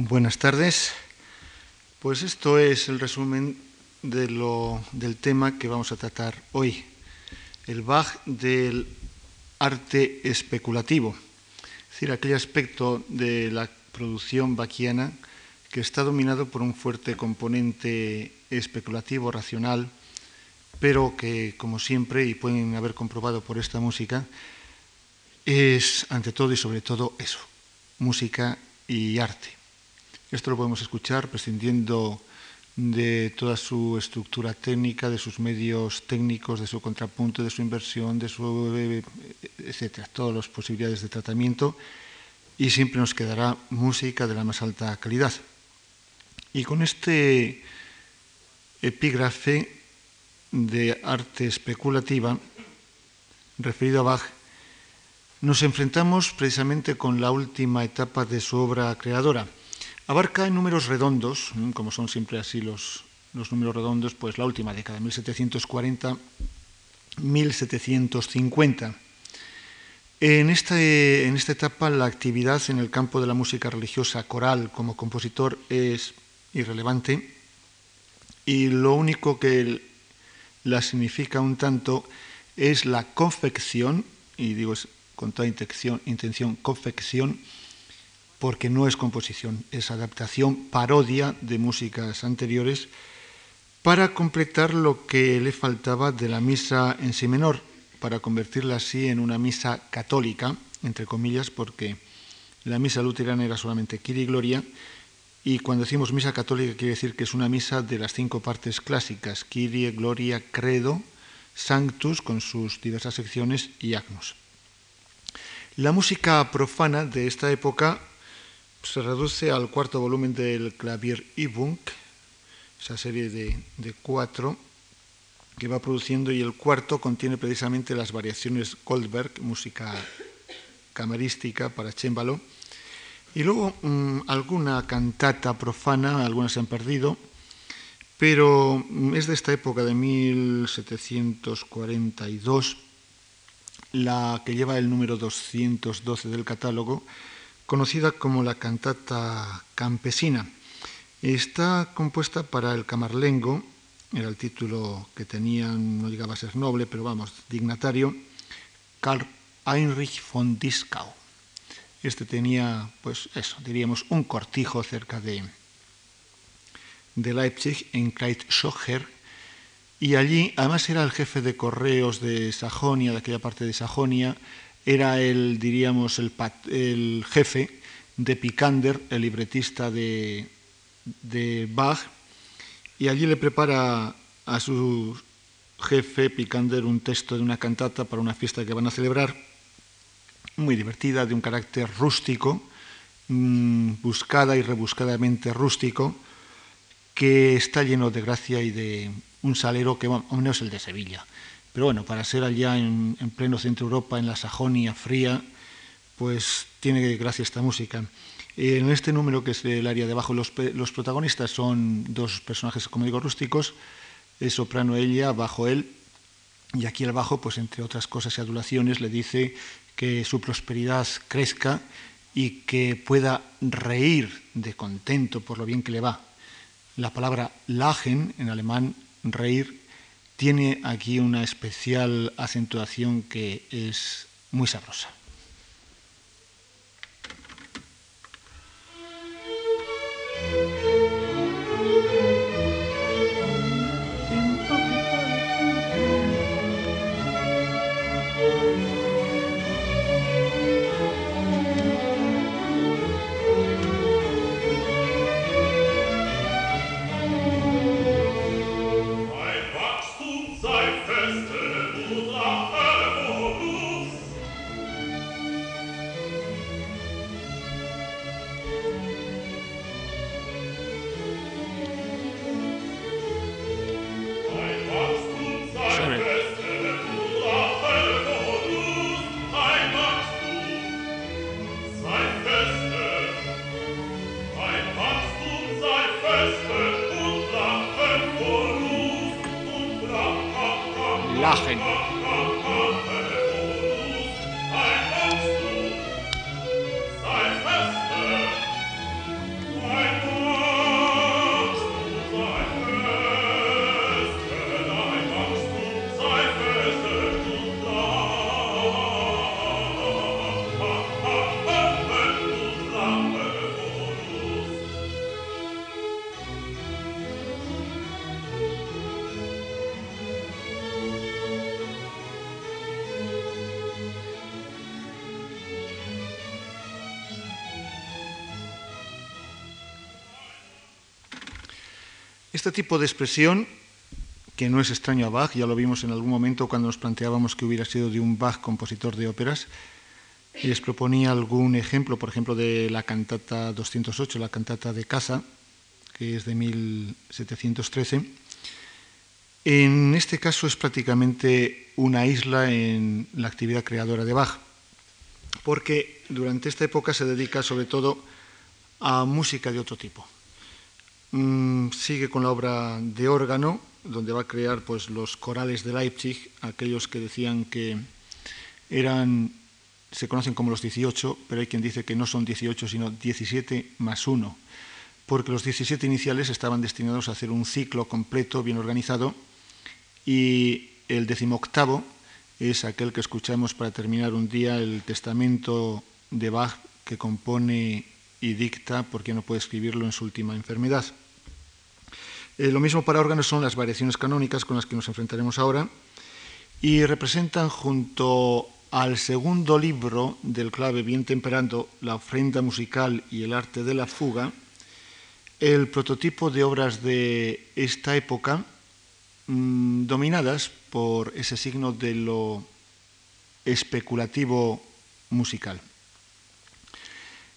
Buenas tardes. Pues esto es el resumen de lo, del tema que vamos a tratar hoy, el Bach del arte especulativo, es decir, aquel aspecto de la producción bachiana que está dominado por un fuerte componente especulativo, racional, pero que, como siempre, y pueden haber comprobado por esta música, es ante todo y sobre todo eso, música y arte. Esto lo podemos escuchar prescindiendo de toda su estructura técnica, de sus medios técnicos, de su contrapunto, de su inversión, de su eh, etcétera, todas las posibilidades de tratamiento y siempre nos quedará música de la más alta calidad. Y con este epígrafe de arte especulativa referido a Bach, nos enfrentamos precisamente con la última etapa de su obra creadora Abarca en números redondos, como son siempre así los, números redondos, pues la última década, 1740-1750. En, este, en esta etapa la actividad en el campo de la música religiosa coral como compositor es irrelevante y lo único que la significa un tanto es la confección, y digo con toda intención confección, porque no es composición, es adaptación, parodia de músicas anteriores, para completar lo que le faltaba de la misa en sí menor, para convertirla así en una misa católica, entre comillas, porque la misa luterana era solamente Kiri y Gloria, y cuando decimos misa católica quiere decir que es una misa de las cinco partes clásicas, Kyrie, Gloria, Credo, Sanctus, con sus diversas secciones, y Agnus. La música profana de esta época se reduce al cuarto volumen del Clavier Übung, esa serie de, de, cuatro que va produciendo, y el cuarto contiene precisamente las variaciones Goldberg, música camarística para chémbalo, y luego mmm, alguna cantata profana, algunas se han perdido, pero mm, es de esta época de 1742 la que lleva el número 212 del catálogo, conocida como la cantata campesina. Está compuesta para el camarlengo, era el título que tenía, no llegaba a ser noble, pero vamos, dignatario, Karl Heinrich von Dieskau. Este tenía, pues eso, diríamos, un cortijo cerca de, de Leipzig, en Kreuzschocher, y allí, además era el jefe de correos de Sajonia, de aquella parte de Sajonia, era el, diríamos, el, jefe de Picander, el libretista de, Bach, y allí le prepara a su jefe Picander un texto de una cantata para una fiesta que van a celebrar, muy divertida, de un carácter rústico, mmm, buscada y rebuscadamente rústico, que está lleno de gracia y de un salero que, bueno, no es el de Sevilla, pero bueno, para ser allá en, en pleno centro Europa, en la Sajonia fría, pues tiene gracia esta música. En este número, que es el área de abajo, los, protagonistas son dos personajes, como digo, rústicos, es soprano ella, bajo él, y aquí al bajo, pues entre otras cosas y adulaciones, le dice que su prosperidad crezca y que pueda reír de contento por lo bien que le va. La palabra lachen, en alemán, reír, tiene aquí una especial acentuación que es muy sabrosa. Este tipo de expresión, que no es extraño a Bach, ya lo vimos en algún momento cuando nos planteábamos que hubiera sido de un Bach compositor de óperas, les proponía algún ejemplo, por ejemplo, de la cantata 208, la cantata de Casa, que es de 1713. En este caso es prácticamente una isla en la actividad creadora de Bach, porque durante esta época se dedica sobre todo a música de otro tipo. Mm, sigue con la obra de órgano, donde va a crear pues, los corales de Leipzig, aquellos que decían que eran se conocen como los 18, pero hay quien dice que no son 18, sino 17 más 1, porque los 17 iniciales estaban destinados a hacer un ciclo completo, bien organizado, y el decimoctavo es aquel que escuchamos para terminar un día el testamento de Bach que compone y dicta porque no puede escribirlo en su última enfermedad. Eh, lo mismo para órganos son las variaciones canónicas con las que nos enfrentaremos ahora y representan junto al segundo libro del clave bien temperando, la ofrenda musical y el arte de la fuga, el prototipo de obras de esta época, mm, dominadas por ese signo de lo especulativo musical.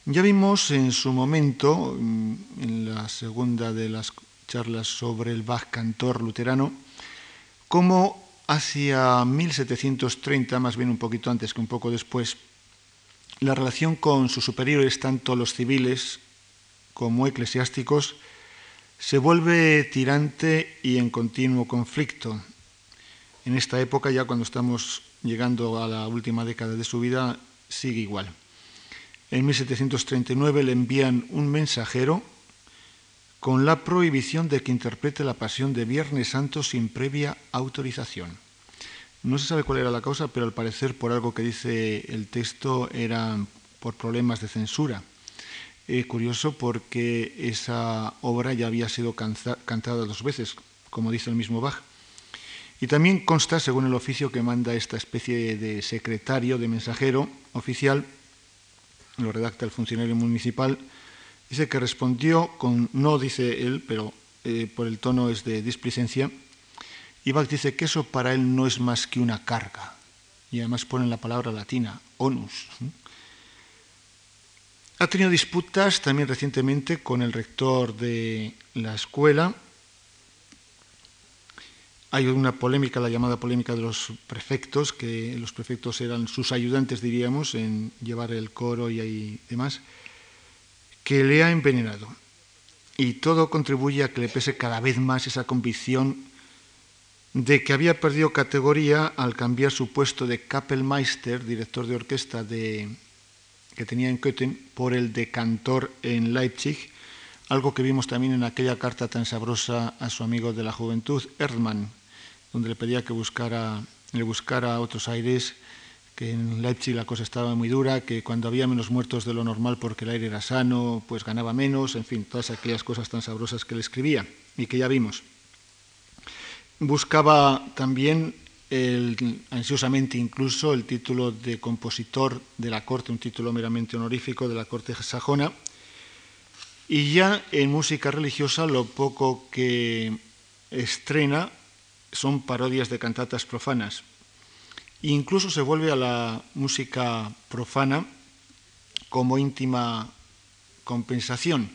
Ya vimos en su momento, mm, en la segunda de las charlas sobre el Bach cantor luterano, cómo hacia 1730, más bien un poquito antes que un poco después, la relación con sus superiores, tanto los civiles como eclesiásticos, se vuelve tirante y en continuo conflicto. En esta época, ya cuando estamos llegando a la última década de su vida, sigue igual. En 1739 le envían un mensajero con la prohibición de que interprete la pasión de Viernes Santo sin previa autorización. No se sabe cuál era la causa, pero al parecer por algo que dice el texto era por problemas de censura. Curioso porque esa obra ya había sido cantada dos veces, como dice el mismo Bach. Y también consta, según el oficio que manda esta especie de secretario, de mensajero oficial, lo redacta el funcionario municipal, Dice que respondió con, no dice él, pero eh, por el tono es de displicencia, y Bach dice que eso para él no es más que una carga. Y además pone la palabra latina, onus. Ha tenido disputas también recientemente con el rector de la escuela. Hay una polémica, la llamada polémica de los prefectos, que los prefectos eran sus ayudantes, diríamos, en llevar el coro y demás que le ha envenenado. Y todo contribuye a que le pese cada vez más esa convicción de que había perdido categoría al cambiar su puesto de Kapellmeister, director de orquesta de, que tenía en Köthen, por el de cantor en Leipzig, algo que vimos también en aquella carta tan sabrosa a su amigo de la juventud, Erdmann, donde le pedía que buscara, le buscara otros aires que en Leipzig la cosa estaba muy dura, que cuando había menos muertos de lo normal porque el aire era sano, pues ganaba menos, en fin, todas aquellas cosas tan sabrosas que le escribía y que ya vimos. Buscaba también ansiosamente incluso el título de compositor de la corte, un título meramente honorífico de la corte sajona, y ya en música religiosa lo poco que estrena son parodias de cantatas profanas, Incluso se vuelve a la música profana como íntima compensación.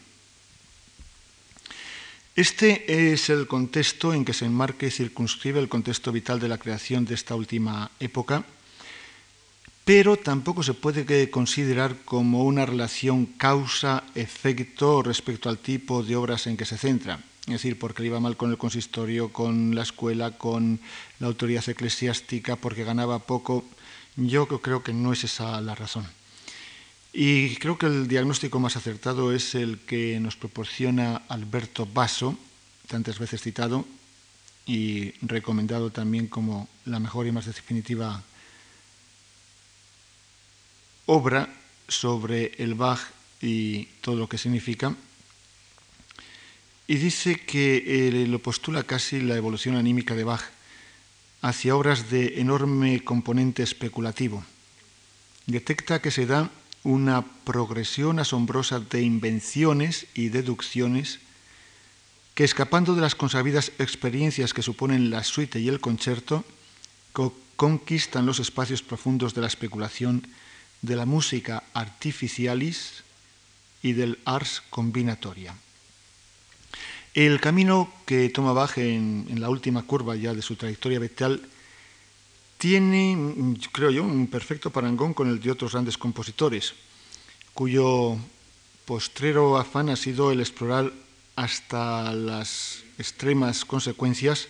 Este es el contexto en que se enmarca y circunscribe el contexto vital de la creación de esta última época, pero tampoco se puede considerar como una relación causa-efecto respecto al tipo de obras en que se centra es decir, porque le iba mal con el consistorio, con la escuela, con la autoridad eclesiástica, porque ganaba poco. Yo creo que no es esa la razón. Y creo que el diagnóstico más acertado es el que nos proporciona Alberto Basso, tantas veces citado y recomendado también como la mejor y más definitiva obra sobre el Bach y todo lo que significa y dice que eh, lo postula casi la evolución anímica de Bach hacia obras de enorme componente especulativo. Detecta que se da una progresión asombrosa de invenciones y deducciones que escapando de las consabidas experiencias que suponen la suite y el concierto, conquistan los espacios profundos de la especulación de la música artificialis y del ars combinatoria. El camino que toma Bach en, la última curva ya de su trayectoria vital tiene, creo yo, un perfecto parangón con el de otros grandes compositores, cuyo postrero afán ha sido el explorar hasta las extremas consecuencias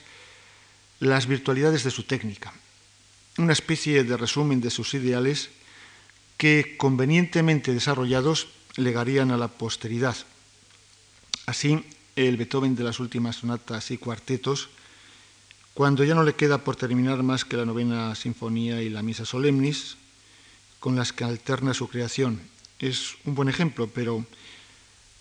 las virtualidades de su técnica, una especie de resumen de sus ideales que convenientemente desarrollados legarían a la posteridad. Así, el Beethoven de las últimas sonatas y cuartetos, cuando ya no le queda por terminar más que la novena sinfonía y la misa solemnis, con las que alterna su creación, es un buen ejemplo, pero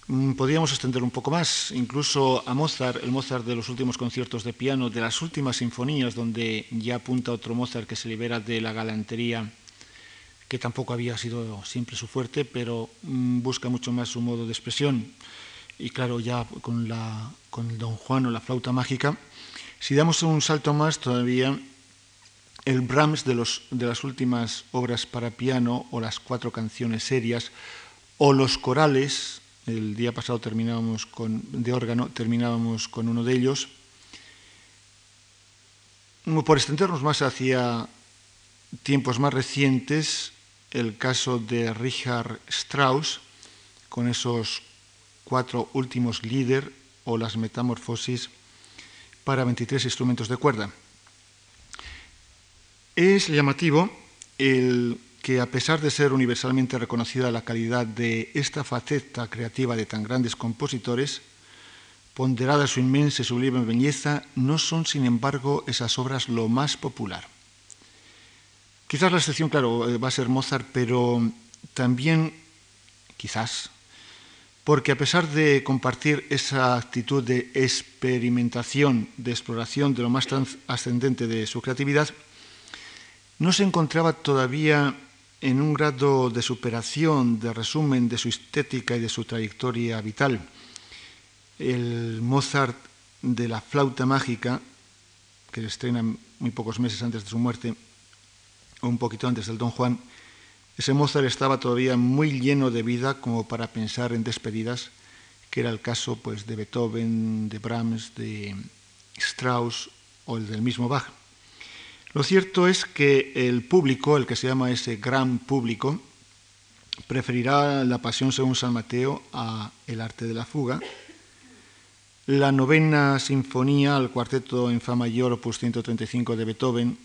mm, podríamos extender un poco más, incluso a Mozart, el Mozart de los últimos conciertos de piano, de las últimas sinfonías, donde ya apunta otro Mozart que se libera de la galantería que tampoco había sido siempre su fuerte, pero mm, busca mucho más su modo de expresión. Y claro, ya con, la, con Don Juan o la flauta mágica, si damos un salto más todavía, el Brahms de, los, de las últimas obras para piano o las cuatro canciones serias o los corales, el día pasado terminábamos con, de órgano, terminábamos con uno de ellos, por extendernos más hacia tiempos más recientes, el caso de Richard Strauss, con esos cuatro últimos líder o las metamorfosis para 23 instrumentos de cuerda. Es llamativo el que a pesar de ser universalmente reconocida la calidad de esta faceta creativa de tan grandes compositores, ponderada su inmensa y sublime belleza, no son sin embargo esas obras lo más popular. Quizás la excepción, claro, eh, va a ser Mozart, pero también, quizás, porque a pesar de compartir esa actitud de experimentación, de exploración de lo más ascendente de su creatividad, no se encontraba todavía en un grado de superación, de resumen de su estética y de su trayectoria vital. El Mozart de la flauta mágica, que se estrena muy pocos meses antes de su muerte, un poquito antes del Don Juan, ese Mozart estaba todavía muy lleno de vida como para pensar en despedidas, que era el caso pues, de Beethoven, de Brahms, de Strauss o el del mismo Bach. Lo cierto es que el público, el que se llama ese gran público, preferirá la Pasión según San Mateo a El arte de la fuga, la novena sinfonía al cuarteto en fa mayor opus 135 de Beethoven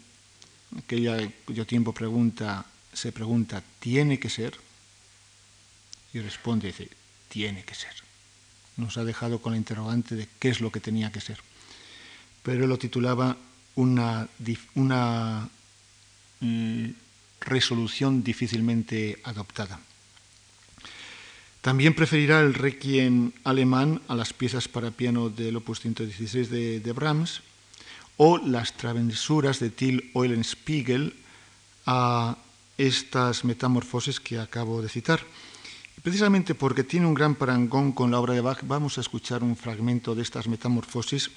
aquella cuyo tiempo pregunta, se pregunta, ¿tiene que ser? Y responde, dice, tiene que ser. Nos ha dejado con la interrogante de qué es lo que tenía que ser. Pero lo titulaba una, una mm, resolución difícilmente adoptada. También preferirá el requiem alemán a las piezas para piano del opus 116 de, de Brahms o las travesuras de Till Eulenspiegel a estas metamorfosis que acabo de citar. Precisamente porque tiene un gran parangón con la obra de Bach, vamos a escuchar un fragmento de estas metamorfosis.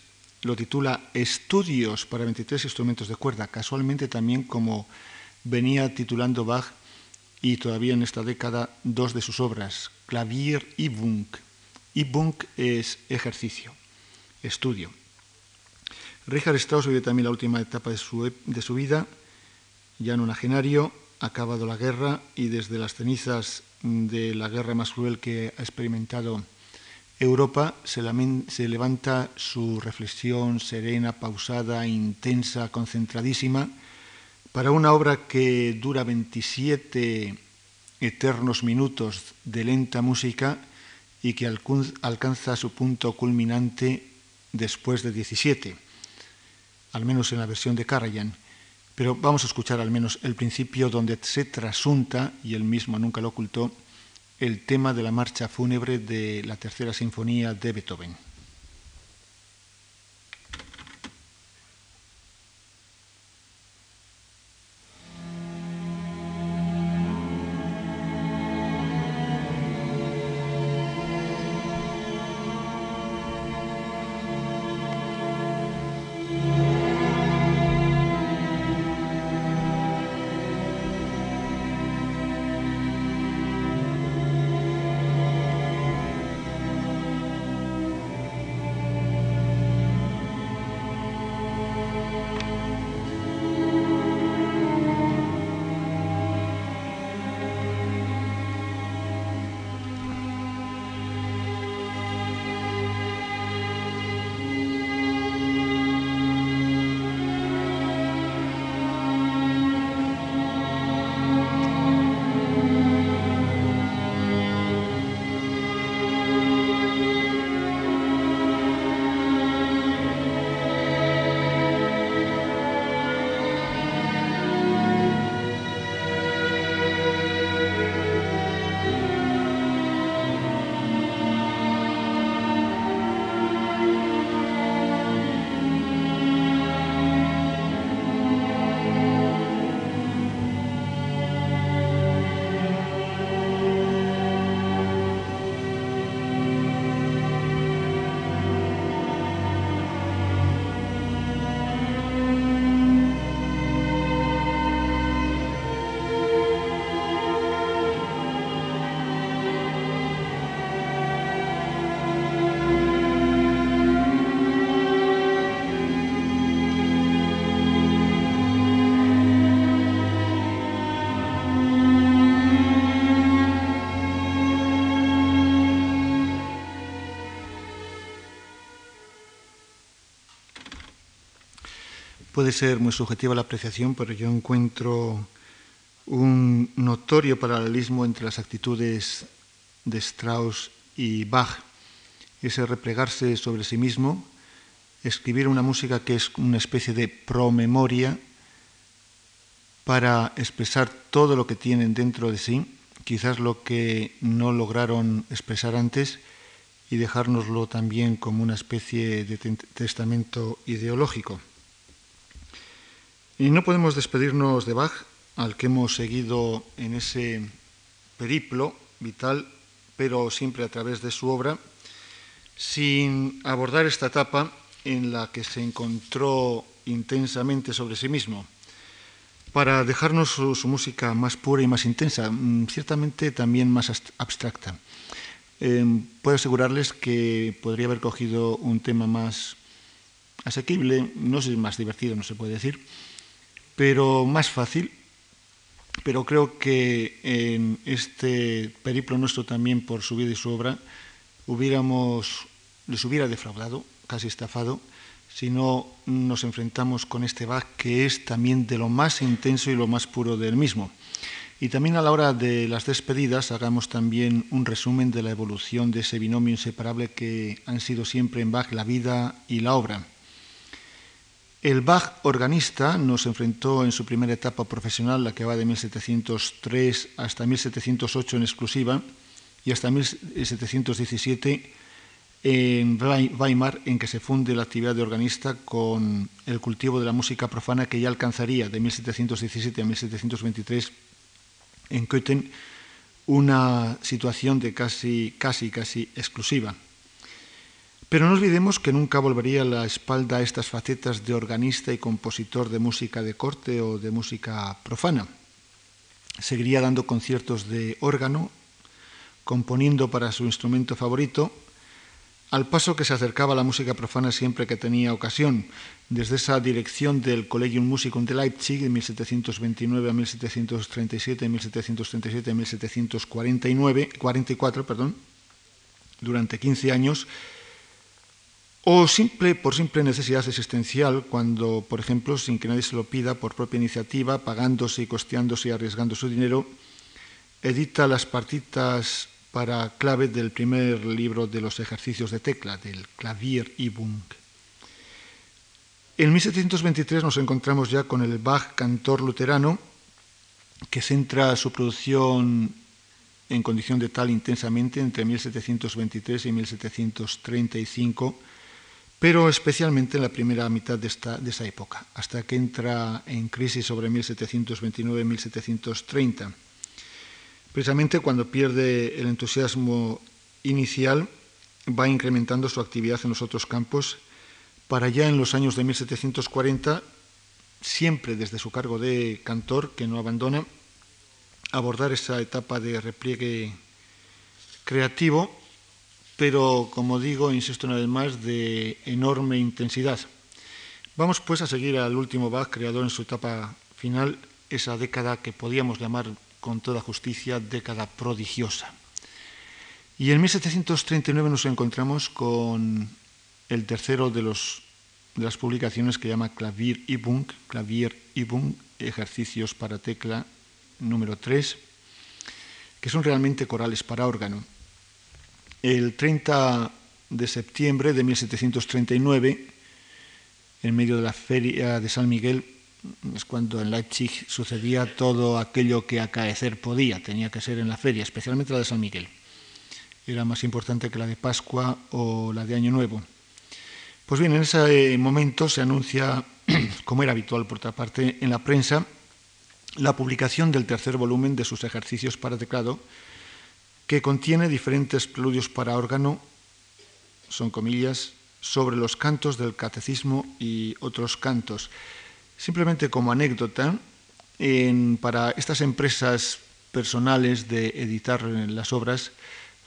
Lo titula Estudios para 23 instrumentos de cuerda, casualmente también como venía titulando Bach y todavía en esta década dos de sus obras, Clavier y Bunk. Y Bunk es ejercicio, estudio. Richard Strauss vive también la última etapa de su, de su vida, ya nonagenario, ha acabado la guerra y desde las cenizas de la guerra más cruel que ha experimentado Europa se, levanta su reflexión serena, pausada, intensa, concentradísima, para una obra que dura 27 eternos minutos de lenta música y que alcanza su punto culminante después de 17 al menos en la versión de Karajan, pero vamos a escuchar al menos el principio donde se trasunta, y él mismo nunca lo ocultó, el tema de la marcha fúnebre de la tercera sinfonía de Beethoven. Puede ser muy subjetiva la apreciación, pero yo encuentro un notorio paralelismo entre las actitudes de Strauss y Bach, ese replegarse sobre sí mismo, escribir una música que es una especie de promemoria para expresar todo lo que tienen dentro de sí, quizás lo que no lograron expresar antes, y dejárnoslo también como una especie de testamento ideológico. Y no podemos despedirnos de Bach, al que hemos seguido en ese periplo vital, pero siempre a través de su obra, sin abordar esta etapa en la que se encontró intensamente sobre sí mismo, para dejarnos su, música más pura y más intensa, mm, ciertamente también más abstracta. Em, puedo asegurarles que podría haber cogido un tema más asequible, no sé, más divertido, no se puede decir, pero más fácil. Pero creo que en este periplo nuestro también por su vida y su obra hubiéramos, les hubiera defraudado, casi estafado, si no nos enfrentamos con este Bach que es también de lo más intenso y lo más puro del mismo. Y también a la hora de las despedidas hagamos también un resumen de la evolución de ese binomio inseparable que han sido siempre en Bach la vida y la obra. El Bach organista nos enfrentó en su primera etapa profesional, la que va de 1703 hasta 1708 en exclusiva y hasta 1717 en Weimar, en que se funde la actividad de organista con el cultivo de la música profana que ya alcanzaría de 1717 a 1723 en Köthen una situación de casi, casi, casi exclusiva. Pero no olvidemos que nunca volvería la espalda a estas facetas de organista y compositor de música de corte o de música profana. Seguiría dando conciertos de órgano, componiendo para su instrumento favorito, al paso que se acercaba a la música profana siempre que tenía ocasión, desde esa dirección del Collegium Musicum de Leipzig de 1729 a 1737, 1737 a 1749, 44, perdón, durante 15 años, o simple, por simple necesidad existencial, cuando, por ejemplo, sin que nadie se lo pida, por propia iniciativa, pagándose y costeándose y arriesgando su dinero, edita las partitas para clave del primer libro de los ejercicios de tecla, del Klavierübung. En 1723 nos encontramos ya con el Bach cantor luterano, que centra su producción en condición de tal intensamente entre 1723 y 1735 pero especialmente en la primera mitad de, esta, de esa época, hasta que entra en crisis sobre 1729-1730. Precisamente cuando pierde el entusiasmo inicial, va incrementando su actividad en los otros campos para ya en los años de 1740, siempre desde su cargo de cantor, que no abandona, abordar esa etapa de repliegue creativo pero como digo, insisto una vez más, de enorme intensidad. Vamos pues a seguir al último Bach, creador en su etapa final, esa década que podíamos llamar con toda justicia década prodigiosa. Y en 1739 nos encontramos con el tercero de, las publicaciones que llama Clavier Übung, Clavier Übung, ejercicios para tecla número 3, que son realmente corales para órgano. El 30 de septiembre de 1739, en medio de la feria de San Miguel, es cuando en Leipzig sucedía todo aquello que acaecer podía, tenía que ser en la feria, especialmente la de San Miguel. Era más importante que la de Pascua o la de Año Nuevo. Pues bien, en ese momento se anuncia, como era habitual por otra parte, en la prensa, la publicación del tercer volumen de sus ejercicios para teclado, que contiene diferentes preludios para órgano, son comillas, sobre los cantos del catecismo y otros cantos. Simplemente como anécdota, para estas empresas personales de editar las obras,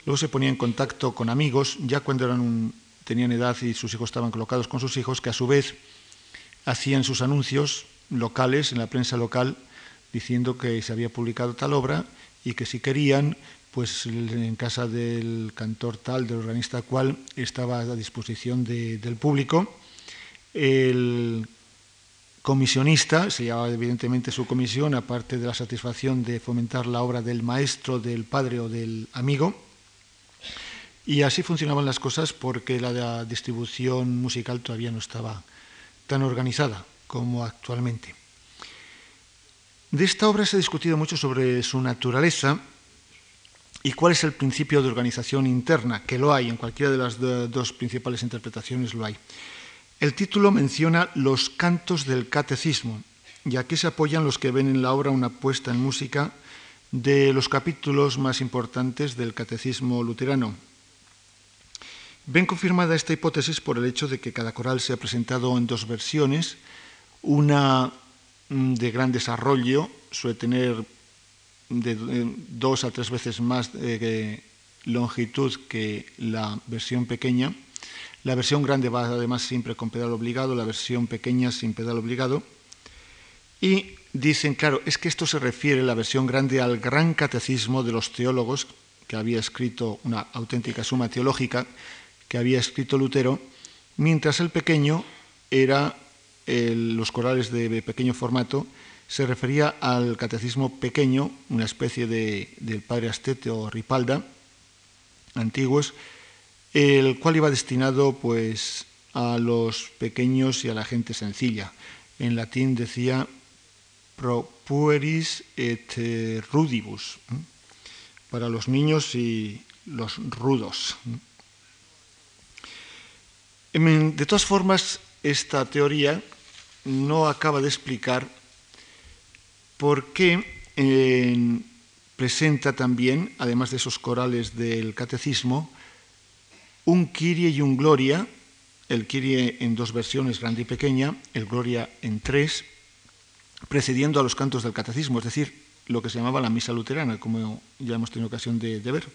luego se ponía en contacto con amigos, ya cuando eran tenían edad y sus hijos estaban colocados con sus hijos, que a su vez hacían sus anuncios locales, en la prensa local, diciendo que se había publicado tal obra y que si querían pues en casa del cantor tal, del organista cual, estaba a disposición del público el comisionista, se llevaba evidentemente su comisión, aparte de la satisfacción de fomentar la obra del maestro, del padre o del amigo. Y así funcionaban las cosas porque la distribución musical todavía no estaba tan organizada como actualmente. De esta obra se ha discutido mucho sobre su naturaleza y cuál es el principio de organización interna, que lo hay, en cualquiera de las dos principales interpretaciones lo hay. El título menciona los cantos del catecismo, y aquí se apoyan los que ven en la obra una puesta en música de los capítulos más importantes del catecismo luterano. Ven confirmada esta hipótesis por el hecho de que cada coral se ha presentado en dos versiones, una Mm, de gran desarrollo, suele tener de dos a tres veces más de longitud que la versión pequeña. La versión grande va además siempre con pedal obligado, la versión pequeña sin pedal obligado. Y dicen, claro, es que esto se refiere, la versión grande, al gran catecismo de los teólogos, que había escrito una auténtica suma teológica, que había escrito Lutero, mientras el pequeño era los corales de pequeño formato, se refería al catecismo pequeño, una especie de, del padre Astete o Ripalda, antiguos, el cual iba destinado pues, a los pequeños y a la gente sencilla. En latín decía pro pueris et rudibus, para los niños y los rudos. De todas formas, esta teoría no acaba de explicar por qué presenta también, además de esos corales del catecismo, un Kyrie y un Gloria, el Kyrie en dos versiones, grande y pequeña, el Gloria en tres, precediendo a los cantos del catecismo, es decir, lo que se llamaba la misa luterana, como ya hemos tenido ocasión de ver.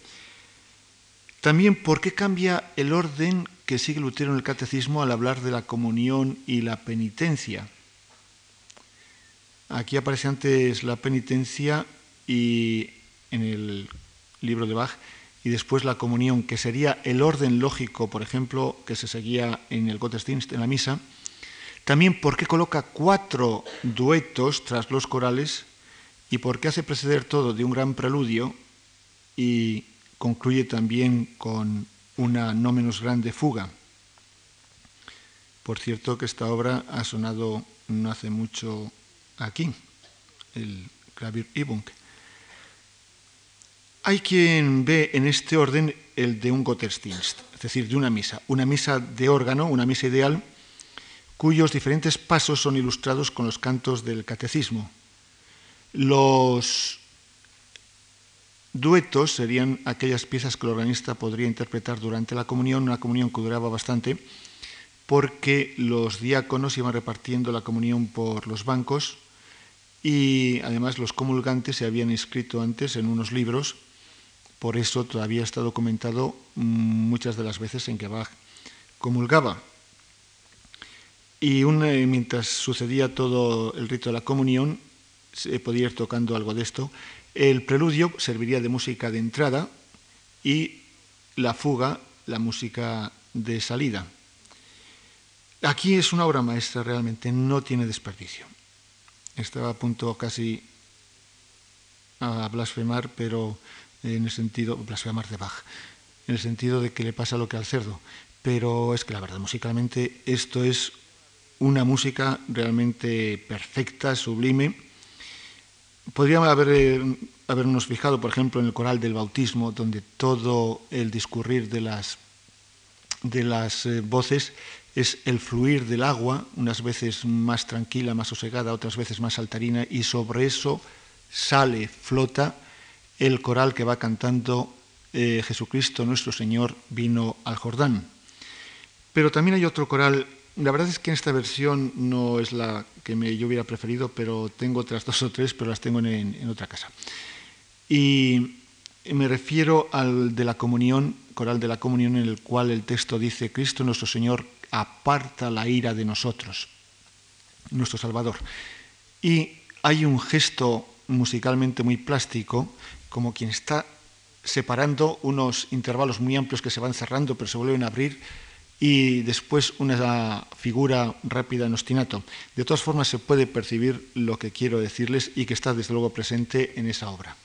También, ¿por qué cambia el orden que sigue Lutero en el catecismo al hablar de la comunión y la penitencia? Aquí aparece antes la penitencia y en el libro de Bach y después la comunión, que sería el orden lógico, por ejemplo, que se seguía en el Gottesdienst, en la misa. También por qué coloca cuatro duetos tras los corales y por qué hace preceder todo de un gran preludio y concluye también con una no menos grande fuga. Por cierto que esta obra ha sonado no hace mucho aquí, el Klavir Ibunk. Hay quien ve en este orden el de un Gottesdienst, es decir, de una misa, una misa de órgano, una misa ideal, cuyos diferentes pasos son ilustrados con los cantos del catecismo. Los Duetos serían aquellas piezas que el organista podría interpretar durante la comunión, una comunión que duraba bastante, porque los diáconos iban repartiendo la comunión por los bancos y además los comulgantes se habían inscrito antes en unos libros, por eso todavía está documentado muchas de las veces en que Bach comulgaba. Y eh, mientras sucedía todo el rito de la comunión, se podía ir tocando algo de esto, el preludio serviría de música de entrada y la fuga, la música de salida. Aquí es una obra maestra realmente, no tiene desperdicio. Estaba a punto casi a blasfemar, pero en el sentido, blasfemar de Bach, en el sentido de que le pasa lo que al cerdo. Pero es que la verdad, musicalmente esto es una música realmente perfecta, sublime, Podríamos haber, eh, habernos fijado, por ejemplo, en el coral del bautismo, donde todo el discurrir de las, de las eh, voces es el fluir del agua, unas veces más tranquila, más sosegada, otras veces más saltarina, y sobre eso sale, flota el coral que va cantando eh, Jesucristo nuestro Señor vino al Jordán. Pero también hay otro coral la verdad es que en esta versión no es la que me, yo hubiera preferido, pero tengo otras dos o tres, pero las tengo en, en otra casa. Y me refiero al de la comunión, coral de la comunión, en el cual el texto dice, Cristo nuestro Señor aparta la ira de nosotros, nuestro Salvador. Y hay un gesto musicalmente muy plástico, como quien está separando unos intervalos muy amplios que se van cerrando, pero se vuelven a abrir, y después una figura rápida en ostinato. De todas formas, se puede percibir lo que quiero decirles y que está desde luego presente en esa obra.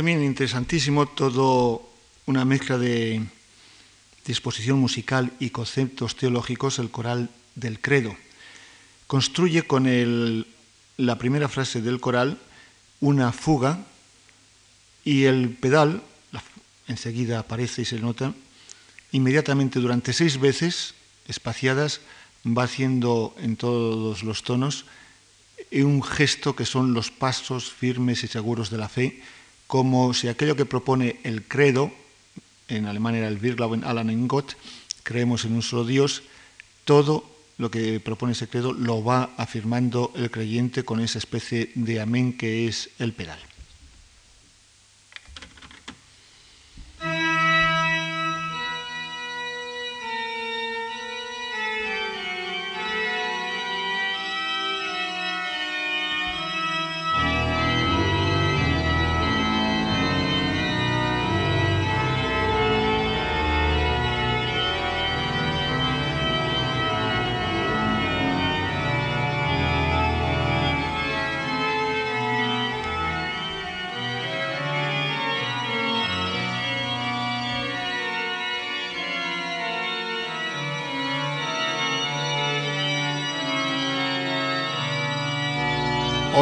También interesantísimo todo una mezcla de disposición musical y conceptos teológicos, el coral del credo. Construye con la primera frase del coral una fuga y el pedal, enseguida aparece y se nota, inmediatamente durante seis veces espaciadas va haciendo en todos los tonos un gesto que son los pasos firmes y seguros de la fe, como si aquello que propone el credo, en alemán era el Wir glauben allen in Gott, creemos en un solo Dios, todo lo que propone ese credo lo va afirmando el creyente con esa especie de amén que es el pedal.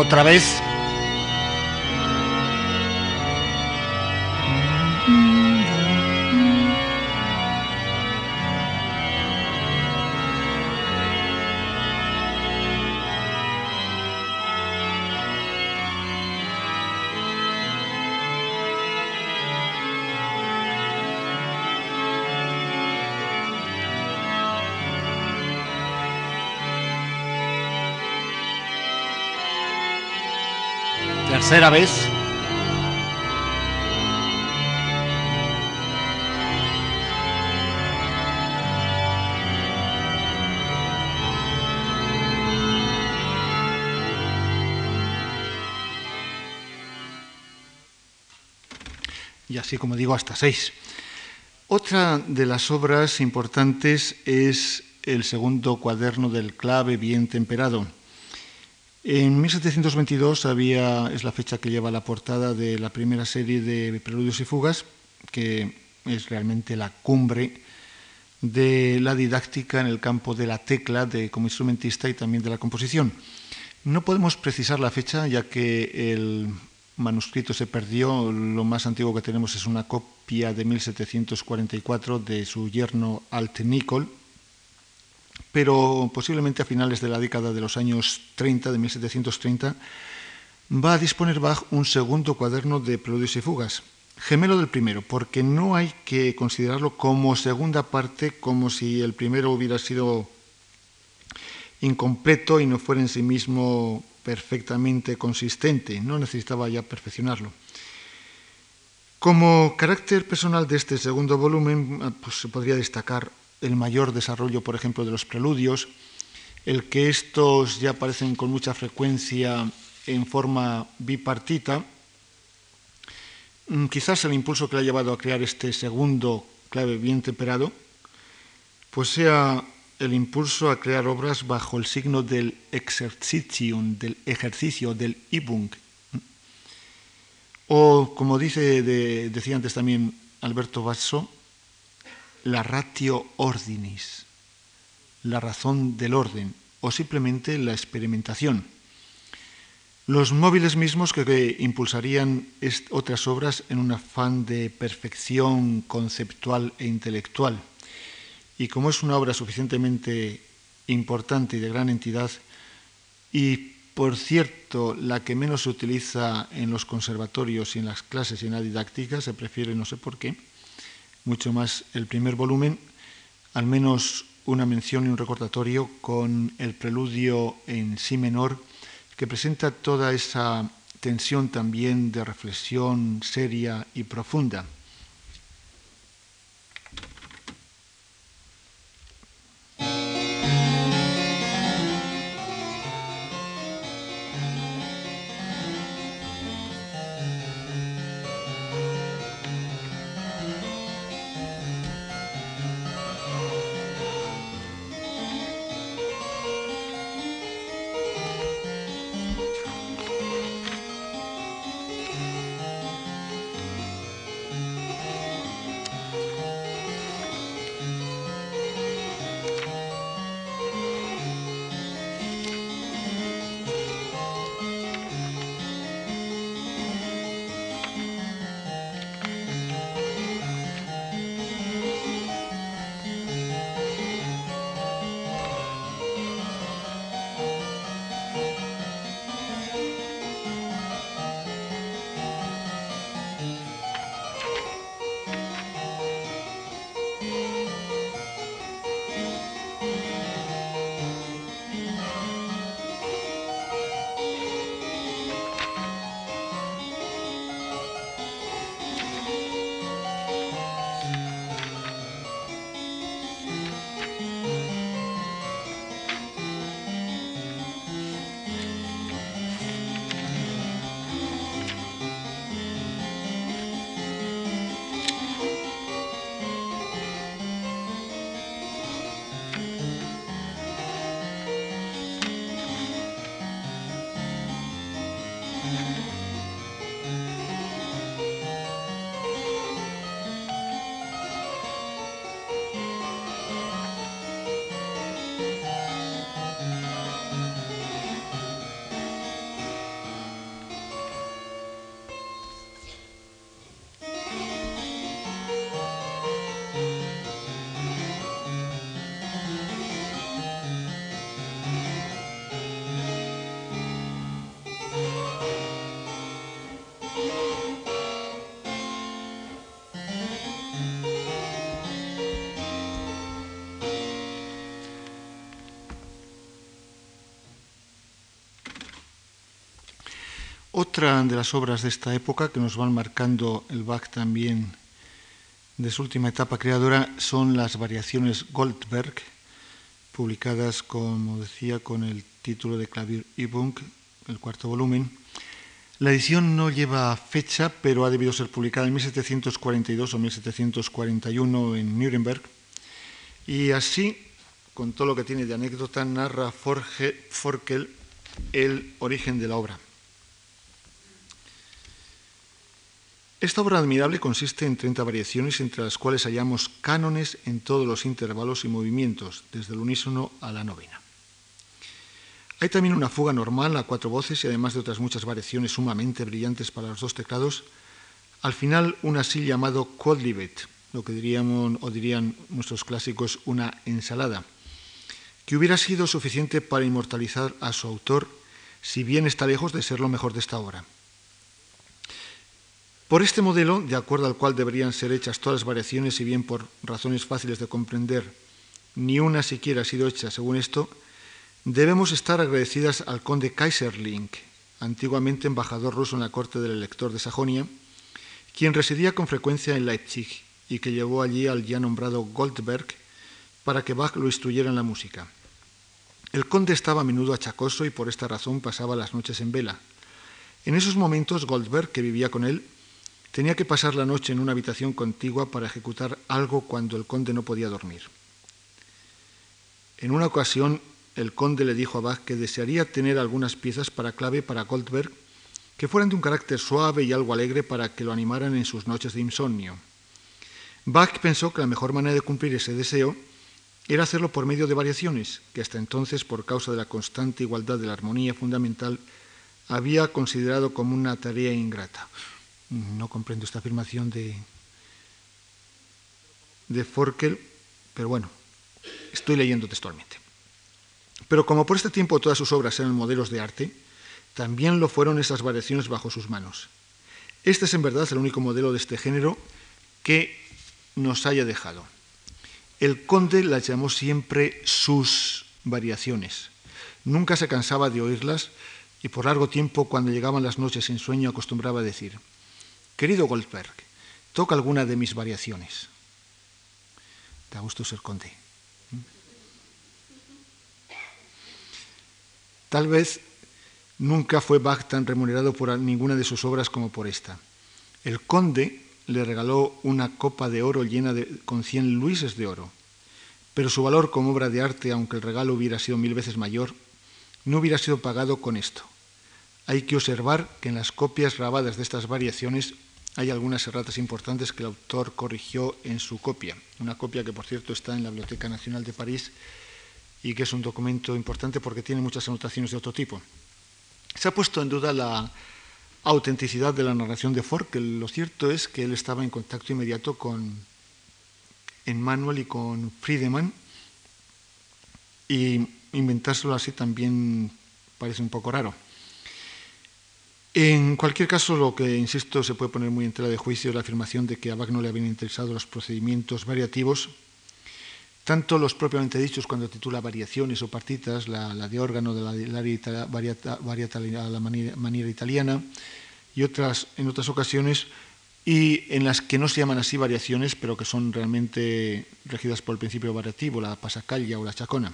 Otra vez. Tercera vez. Y así como digo, hasta seis. Otra de las obras importantes es el segundo cuaderno del clave bien temperado en 1722 había, es la fecha que lleva la portada de la primera serie de Preludios y Fugas, que es realmente la cumbre de la didáctica en el campo de la tecla de, como instrumentista y también de la composición. No podemos precisar la fecha ya que el manuscrito se perdió. Lo más antiguo que tenemos es una copia de 1744 de su yerno Alt Nicol, pero posiblemente a finales de la década de los años 30, de 1730, va a disponer Bach un segundo cuaderno de preludios y fugas, gemelo del primero, porque no hay que considerarlo como segunda parte, como si el primero hubiera sido incompleto y no fuera en sí mismo perfectamente consistente, no necesitaba ya perfeccionarlo. Como carácter personal de este segundo volumen, pues, se podría destacar el mayor desarrollo, por ejemplo, de los preludios, el que estos ya aparecen con mucha frecuencia en forma bipartita, mm, quizás el impulso que le ha llevado a crear este segundo clave bien temperado, pues sea el impulso a crear obras bajo el signo del exercitium, del ejercicio, del Übung. O, como dice, decía antes también Alberto Basso, la ratio ordinis, la razón del orden, o simplemente la experimentación. Los móviles mismos que impulsarían otras obras en un afán de perfección conceptual e intelectual y como es una obra suficientemente importante y de gran entidad, y por cierto, la que menos se utiliza en los conservatorios y en las clases y en la didáctica, se prefiere, no sé por qué, mucho más el primer volumen, al menos una mención y un recordatorio con el preludio en si menor, que presenta toda esa tensión también de reflexión seria y profunda. Otra de las obras de esta época que nos van marcando el Bach también de su última etapa creadora son las variaciones Goldberg, publicadas, como decía, con el título de Klavier Übung, el cuarto volumen. La edición no lleva fecha, pero ha debido ser publicada en 1742 o 1741 en Nuremberg. Y así, con todo lo que tiene de anécdota, narra Forkel el origen de la obra. Esta obra admirable consiste en 30 variaciones entre las cuales hallamos cánones en todos los intervalos y movimientos, desde el unísono a la novena. Hay también una fuga normal a cuatro voces y además de otras muchas variaciones sumamente brillantes para los dos teclados, al final un así llamado quodlibet, lo que diríamos o dirían nuestros clásicos una ensalada, que hubiera sido suficiente para inmortalizar a su autor, si bien está lejos de ser lo mejor de esta obra. Por este modelo, de acuerdo al cual deberían ser hechas todas las variaciones, si bien por razones fáciles de comprender, ni una siquiera ha sido hecha según esto, debemos estar agradecidas al conde Kaiserling, antiguamente embajador ruso en la corte del elector de Sajonia, quien residía con frecuencia en Leipzig y que llevó allí al ya nombrado Goldberg para que Bach lo instruyera en la música. El conde estaba a menudo achacoso y por esta razón pasaba las noches en vela. En esos momentos Goldberg, que vivía con él, tenía que pasar la noche en una habitación contigua para ejecutar algo cuando el conde no podía dormir. En una ocasión, el conde le dijo a Bach que desearía tener algunas piezas para clave para Goldberg que fueran de un carácter suave y algo alegre para que lo animaran en sus noches de insomnio. Bach pensó que la mejor manera de cumplir ese deseo era hacerlo por medio de variaciones, que hasta entonces, por causa de la constante igualdad de la armonía fundamental, había considerado como una tarea ingrata. No comprendo esta afirmación de, de Forkel, pero bueno, estoy leyendo textualmente. Pero como por este tiempo todas sus obras eran modelos de arte, también lo fueron esas variaciones bajo sus manos. Este es en verdad el único modelo de este género que nos haya dejado. El conde las llamó siempre sus variaciones. Nunca se cansaba de oírlas y por largo tiempo, cuando llegaban las noches sin sueño, acostumbraba decir, Querido Goldberg, toca alguna de mis variaciones. Da gusto ser. Tal vez nunca fue Bach tan remunerado por ninguna de sus obras como por esta. El conde le regaló una copa de oro llena con cien luises de oro. Pero su valor como obra de arte, aunque el regalo hubiera sido mil veces mayor, no hubiera sido pagado con esto. Hay que observar que en las copias grabadas de estas variaciones hay algunas erratas importantes que el autor corrigió en su copia, una copia que por cierto está en la Biblioteca Nacional de París y que es un documento importante porque tiene muchas anotaciones de otro tipo. Se ha puesto en duda la autenticidad de la narración de Ford, que lo cierto es que él estaba en contacto inmediato con Emmanuel y con Friedemann, y inventárselo así también parece un poco raro. En cualquier caso, lo que, insisto, se puede poner muy en tela de juicio es la afirmación de que a Bach no le habían interesado los procedimientos variativos, tanto los propiamente dichos cuando titula variaciones o partitas, la, de órgano de la, variata, la manera, italiana, y otras en otras ocasiones, y en las que no se llaman así variaciones, pero que son realmente regidas por el principio variativo, la pasacaglia o la chacona.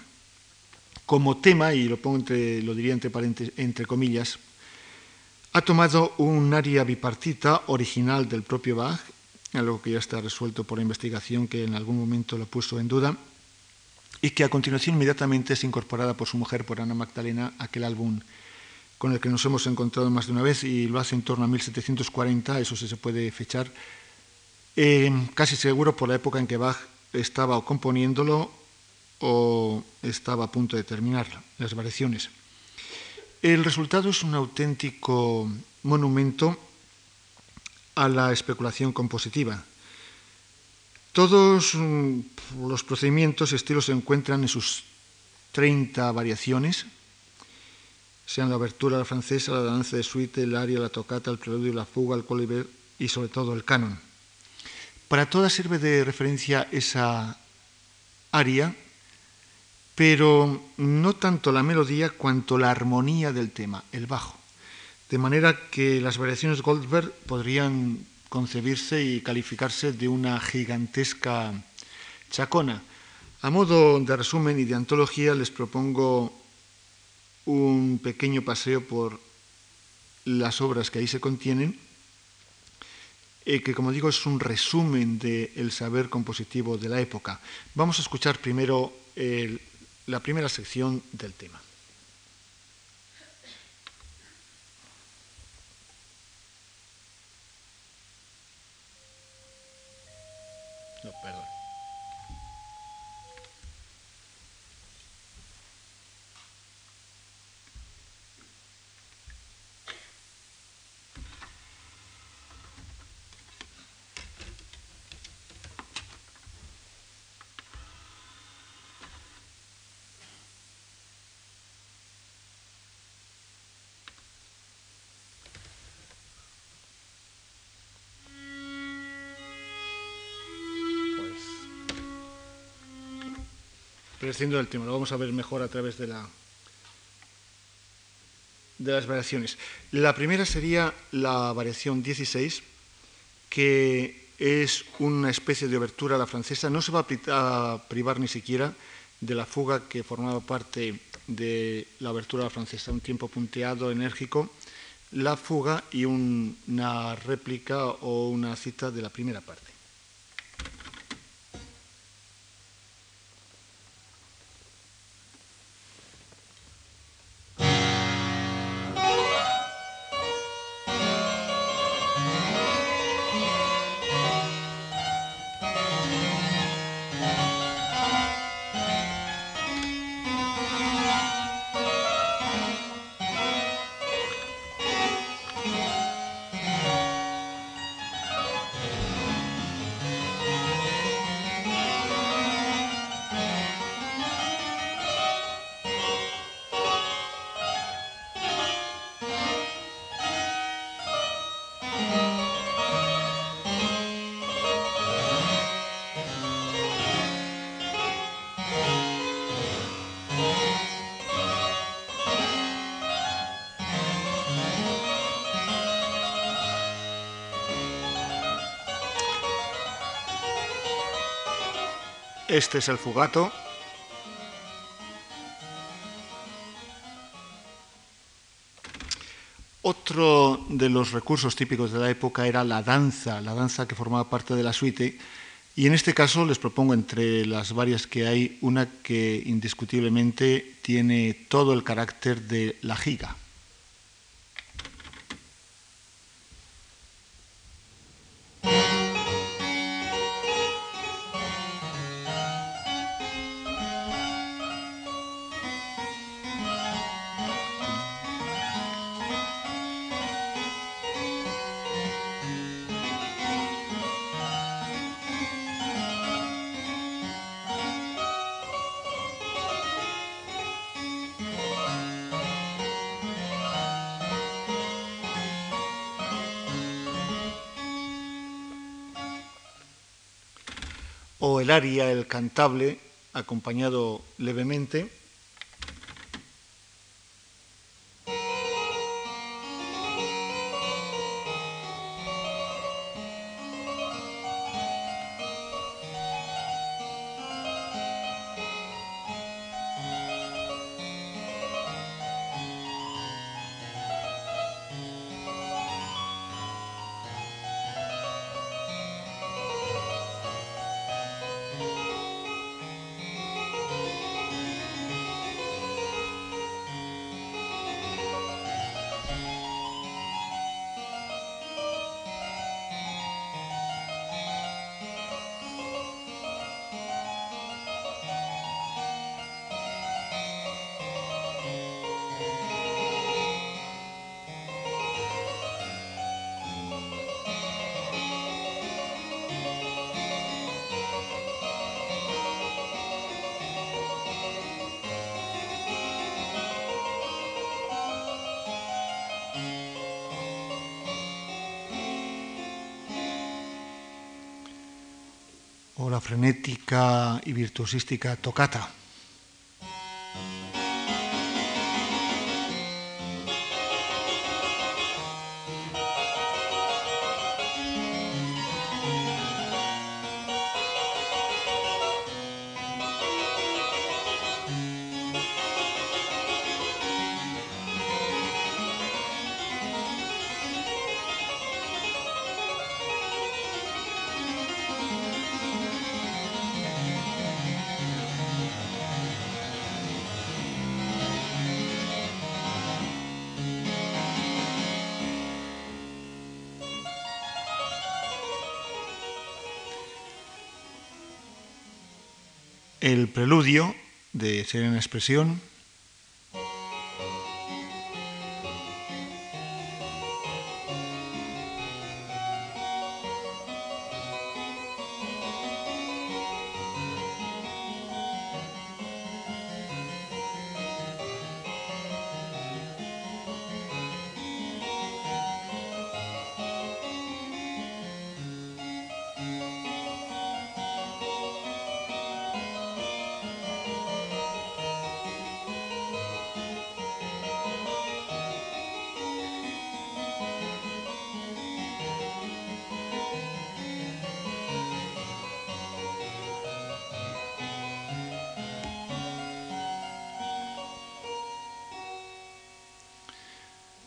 Como tema, y lo pongo entre, lo diría entre, entre comillas, ha tomado un aria bipartita original del propio Bach algo que ya está resuelto por investigación que en algún momento lo puso en duda, y que a continuación inmediatamente es incorporada por su mujer, por Ana Magdalena, aquel álbum con el que nos hemos encontrado más de una vez, y lo hace en torno a 1740, eso sí se puede fechar, casi seguro por la época en que Bach estaba o componiéndolo o estaba a punto de terminar las variaciones. El resultado es un auténtico monumento a la especulación compositiva. Todos mm, los procedimientos y estilos se encuentran en sus 30 variaciones, sean la abertura la francesa, la danza de suite, el aria, la tocata, el preludio, la fuga, el coliber y sobre todo el canon. Para todas sirve de referencia esa aria, pero no tanto la melodía cuanto la armonía del tema, el bajo de manera que las variaciones Goldberg podrían concebirse y calificarse de una gigantesca chacona. A modo de resumen y de antología les propongo un pequeño paseo por las obras que ahí se contienen, eh, que como digo es un resumen del saber compositivo de la época. Vamos a escuchar primero la primera sección del tema. Prescindiendo del tema, lo vamos a ver mejor a través de, la, de las variaciones. La primera sería la variación 16, que es una especie de obertura a la francesa. No se va a privar ni siquiera de la fuga que formaba parte de la abertura francesa, un tiempo punteado, enérgico, la fuga y una réplica o una cita de la primera parte. Este es el fugato. Otro de los recursos típicos de la época era la danza, la danza que formaba parte de la suite. Y en este caso les propongo entre las varias que hay una que indiscutiblemente tiene todo el carácter de la giga. O el aria, el cantable, acompañado levemente y virtuosística tocata. Serena Expresión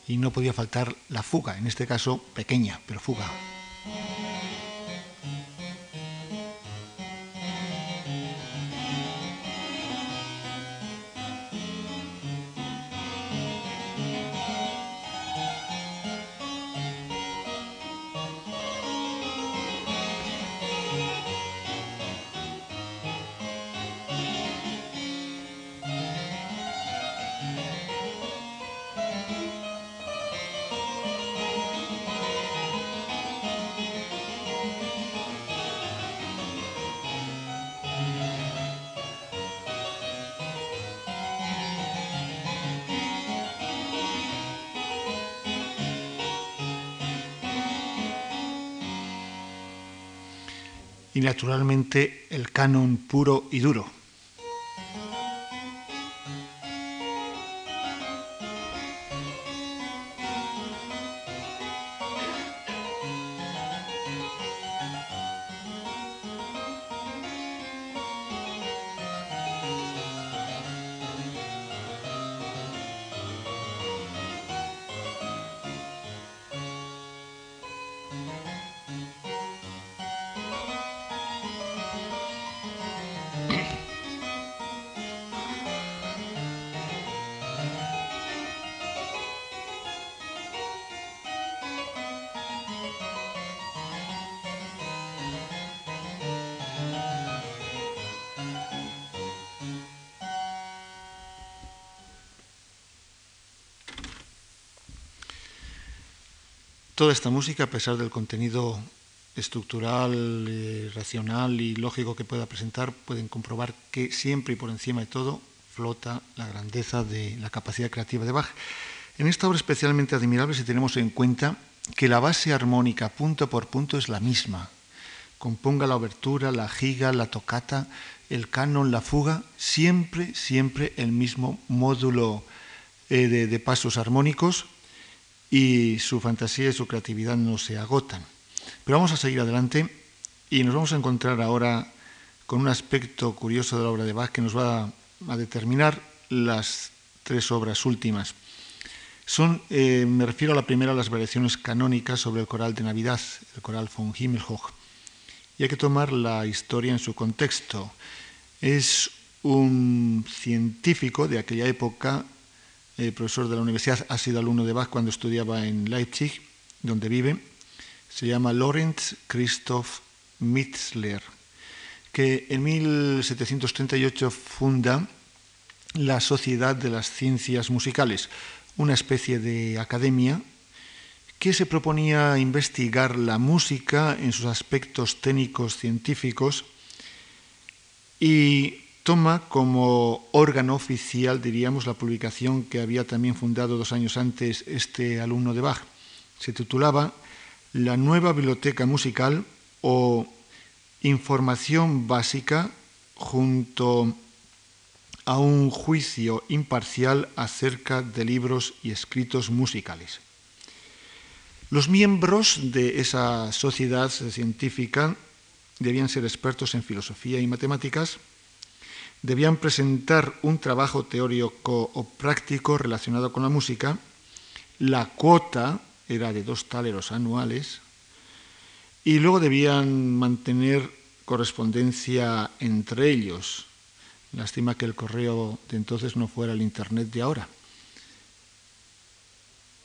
y no podía faltar la fuga, en este caso pequeña, pero fuga. Naturalmente el canon puro y duro. Toda esta música, a pesar del contenido estructural, eh, racional y lógico que pueda presentar, pueden comprobar que siempre y por encima de todo flota la grandeza de la capacidad creativa de Bach. En esta obra especialmente admirable si tenemos en cuenta que la base armónica punto por punto es la misma. Componga la obertura, la giga, la tocata, el canon, la fuga, siempre, siempre el mismo módulo eh, de pasos armónicos y su fantasía y su creatividad no se agotan. Pero vamos a seguir adelante y nos vamos a encontrar ahora con un aspecto curioso de la obra de Bach que nos va a determinar las tres obras últimas. Son, eh, me refiero a la primera, las variaciones canónicas sobre el coral de Navidad, el coral von Himmelhoch. Y hay que tomar la historia en su contexto. Es un científico de aquella época eh, profesor de la universidad, ha sido alumno de Bach cuando estudiaba en Leipzig, donde vive. Se llama Lorenz Christoph Mitzler, que en 1738 funda la Sociedad de las Ciencias Musicales, una especie de academia que se proponía investigar la música en sus aspectos técnicos científicos y toma como órgano oficial, diríamos, la publicación que había también fundado dos años antes este alumno de Bach. Se titulaba La nueva biblioteca musical o Información básica junto a un juicio imparcial acerca de libros y escritos musicales. Los miembros de esa sociedad científica debían ser expertos en filosofía y matemáticas, debían presentar un trabajo teórico o práctico relacionado con la música. La cuota era de dos taleros anuales y luego debían mantener correspondencia entre ellos. Lástima que el correo de entonces no fuera el Internet de ahora.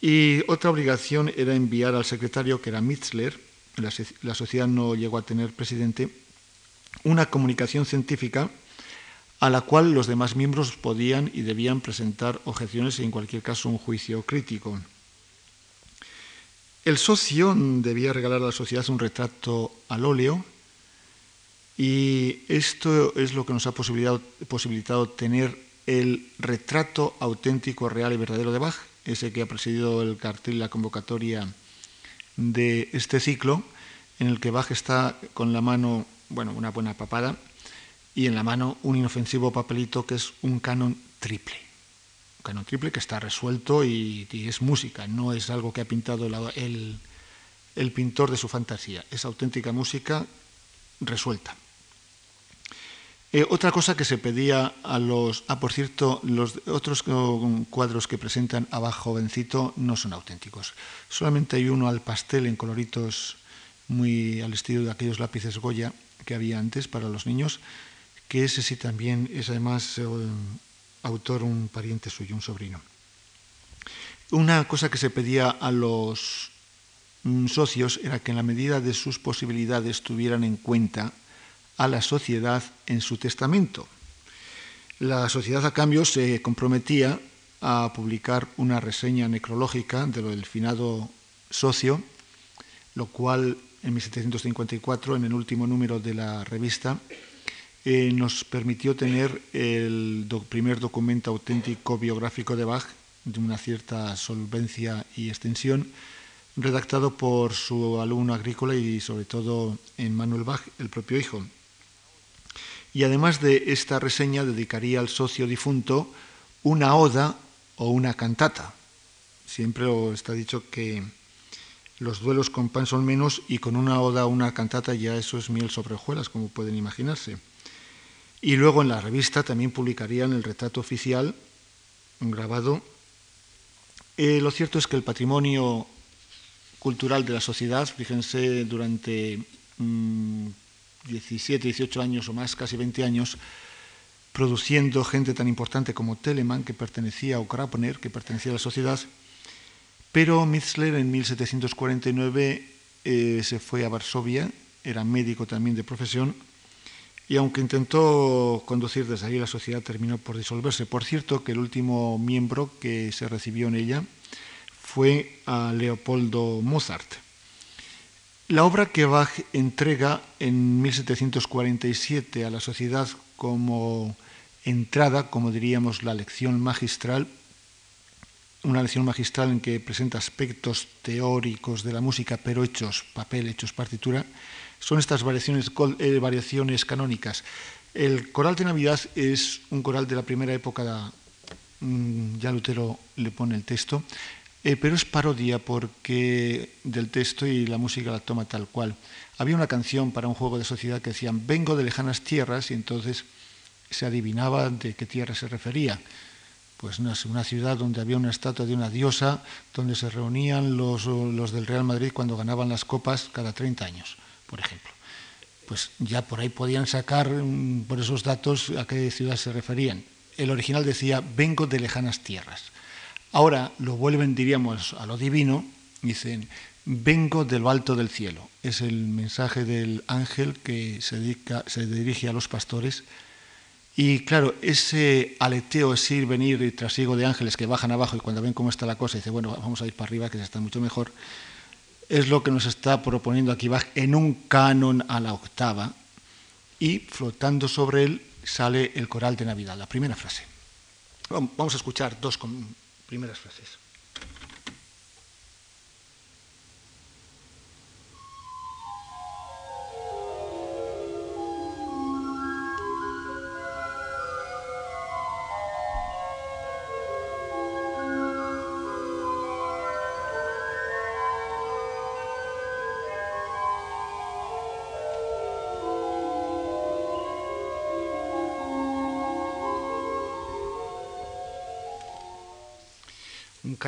Y otra obligación era enviar al secretario, que era Mitzler, la sociedad no llegó a tener presidente, una comunicación científica a la cual los demás miembros podían y debían presentar objeciones y en cualquier caso un juicio crítico. El socio debía regalar a la sociedad un retrato al óleo y esto es lo que nos ha posibilitado, tener el retrato auténtico, real y verdadero de Bach, ese que ha presidido el cartel y la convocatoria de este ciclo, en el que Bach está con la mano, bueno, una buena papada, y en la mano un inofensivo papelito que es un canon triple. Un canon triple que está resuelto y, es música, no es algo que ha pintado el, el pintor de su fantasía, es auténtica música resuelta. Eh, otra cosa que se pedía a los... Ah, por cierto, los otros cuadros que presentan abajo jovencito no son auténticos. Solamente hay uno al pastel en coloritos muy al estilo de aquellos lápices Goya que había antes para los niños, que ese sí también es además eh, autor un pariente suyo, un sobrino. Una cosa que se pedía a los mm, socios era que en la medida de sus posibilidades tuvieran en cuenta a la sociedad en su testamento. La sociedad a cambio se comprometía a publicar una reseña necrológica de lo del finado socio, lo cual en 1754, en el último número de la revista, eh, nos permitió tener el primer documento auténtico biográfico de Bach, de una cierta solvencia y extensión, redactado por su alumno agrícola y sobre todo en Manuel Bach, el propio hijo. Y además de esta reseña dedicaría al socio difunto una oda o una cantata. Siempre está dicho que los duelos con pan son menos y con una oda o una cantata ya eso es miel sobre hojuelas, como pueden imaginarse. Y luego en la revista también publicarían el retrato oficial grabado. Eh, lo cierto es que el patrimonio cultural de la sociedad, fíjense, durante mm, 17, 18 años o más, casi 20 años, produciendo gente tan importante como Telemann, que pertenecía, o Krapner, que pertenecía a la sociedad. Pero Mitzler en 1749 eh, se fue a Varsovia, era médico también de profesión, y aunque intentó conducir desde ahí la sociedad, terminó por disolverse. Por cierto, que el último miembro que se recibió en ella fue a Leopoldo Mozart. La obra que Bach entrega en 1747 a la sociedad como entrada, como diríamos, la lección magistral, una lección magistral en que presenta aspectos teóricos de la música, pero hechos papel, hechos partitura, son estas variaciones, eh, variaciones canónicas. El coral de Navidad es un coral de la primera época, mm, ya Lutero le pone el texto, eh, pero es parodia porque del texto y la música la toma tal cual. Había una canción para un juego de sociedad que decían vengo de lejanas tierras y entonces se adivinaba de qué tierra se refería. Pues una, una ciudad donde había una estatua de una diosa, donde se reunían los, los del Real Madrid cuando ganaban las copas cada 30 años, por ejemplo. Pues ya por ahí podían sacar mm, por esos datos a qué ciudad se referían. El original decía vengo de lejanas tierras. Ahora lo vuelven, diríamos, a lo divino, dicen, vengo de lo alto del cielo. Es el mensaje del ángel que se, se dirige a los pastores. Y claro, ese aleteo, ese ir, venir y trasiego de ángeles que bajan abajo y cuando ven cómo está la cosa, dice, bueno, vamos a ir para arriba, que se está mucho mejor, es lo que nos está proponiendo aquí Bach en un canon a la octava y flotando sobre él sale el coral de Navidad, la primera frase. Vamos a escuchar dos primeras frases.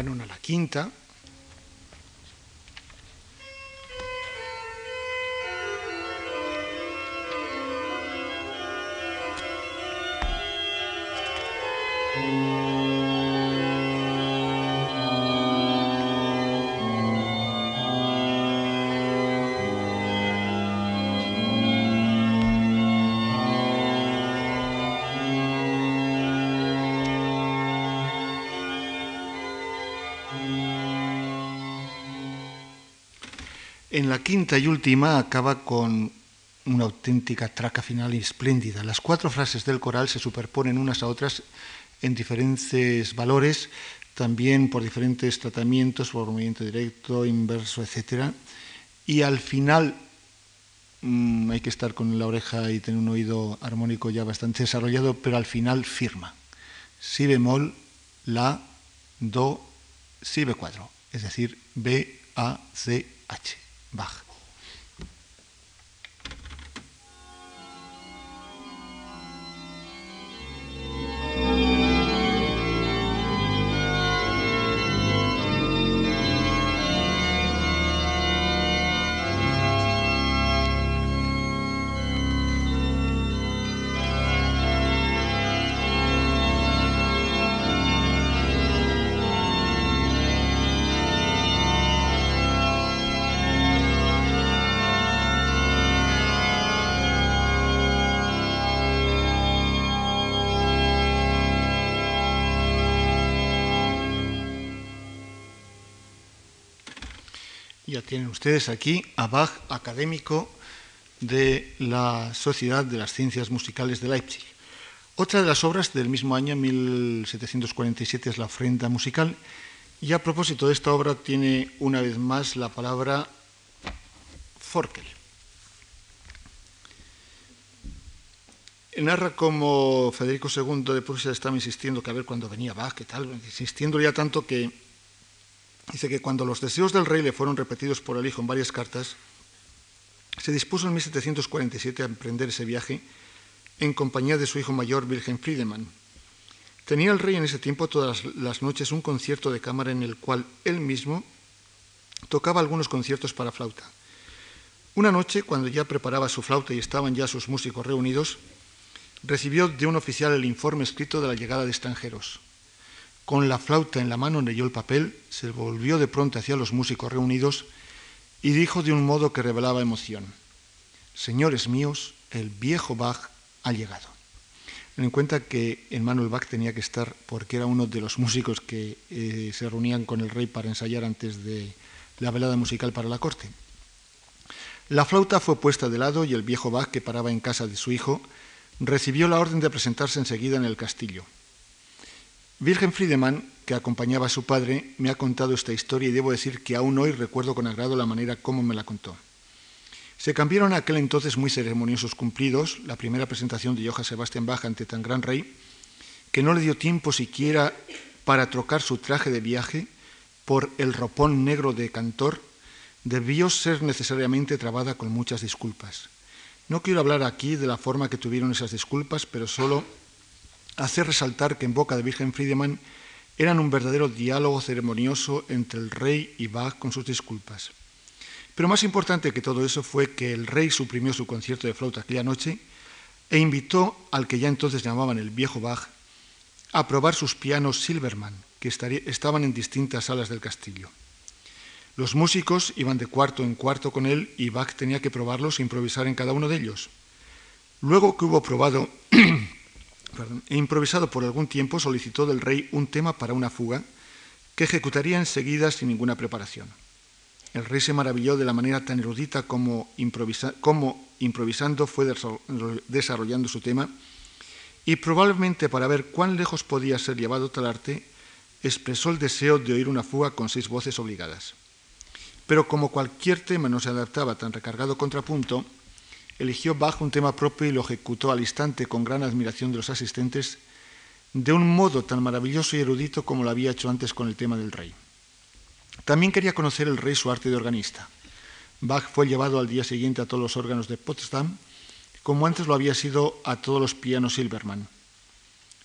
Canon a la quinta, la quinta y última acaba con una auténtica traca final espléndida. Las cuatro frases del coral se superponen unas a otras en diferentes valores, también por diferentes tratamientos, por movimiento directo, inverso, etc. Y al final mm, hay que estar con la oreja y tener un oído armónico ya bastante desarrollado, pero al final firma. Si bemol, la, do, si b4, es decir, B, A, C, H. Bach. Tienen ustedes aquí a Bach, académico de la Sociedad de las Ciencias Musicales de Leipzig. Otra de las obras del mismo año, 1747, es La ofrenda musical. Y a propósito de esta obra tiene una vez más la palabra Forkel. Narra como Federico II de Prusia estaba insistiendo que a ver cuándo venía Bach, qué tal, insistiendo ya tanto que dice que cuando los deseos del rey le fueron repetidos por el hijo en varias cartas, se dispuso en 1747 a emprender ese viaje en compañía de su hijo mayor Wilhelm Friedemann. Tenía el rey en ese tiempo todas las noches un concierto de cámara en el cual él mismo tocaba algunos conciertos para flauta. Una noche, cuando ya preparaba su flauta y estaban ya sus músicos reunidos, recibió de un oficial el informe escrito de la llegada de extranjeros. Con la flauta en la mano leyó el papel, se volvió de pronto hacia los músicos reunidos y dijo de un modo que revelaba emoción, Señores míos, el viejo Bach ha llegado. Ten en cuenta que Emmanuel Bach tenía que estar, porque era uno de los músicos que eh, se reunían con el rey para ensayar antes de la velada musical para la corte. La flauta fue puesta de lado y el viejo Bach, que paraba en casa de su hijo, recibió la orden de presentarse enseguida en el castillo. Virgen Friedemann, que acompañaba a su padre, me ha contado esta historia y debo decir que aún hoy recuerdo con agrado la manera como me la contó. Se cambiaron aquel entonces muy ceremoniosos cumplidos, la primera presentación de Johann Sebastian Bach ante tan gran rey, que no le dio tiempo siquiera para trocar su traje de viaje por el ropón negro de cantor, debió ser necesariamente trabada con muchas disculpas. No quiero hablar aquí de la forma que tuvieron esas disculpas, pero solo hacer resaltar que en boca de Virgen Friedemann eran un verdadero diálogo ceremonioso entre el rey y Bach con sus disculpas. Pero más importante que todo eso fue que el rey suprimió su concierto de flauta aquella noche e invitó al que ya entonces llamaban el viejo Bach a probar sus pianos Silverman, que estaban en distintas salas del castillo. Los músicos iban de cuarto en cuarto con él y Bach tenía que probarlos e improvisar en cada uno de ellos. Luego que hubo probado e improvisado por algún tiempo, solicitó del rey un tema para una fuga que ejecutaría enseguida sin ninguna preparación. El rey se maravilló de la manera tan erudita como, improvisando fue desarrollando su tema y probablemente para ver cuán lejos podía ser llevado tal arte, expresó el deseo de oír una fuga con seis voces obligadas. Pero como cualquier tema no se adaptaba a tan recargado contrapunto, eligió Bach un tema propio y lo ejecutó al instante con gran admiración de los asistentes, de un modo tan maravilloso y erudito como lo había hecho antes con el tema del rey. También quería conocer el rey su arte de organista. Bach fue llevado al día siguiente a todos los órganos de Potsdam, como antes lo había sido a todos los pianos Silbermann.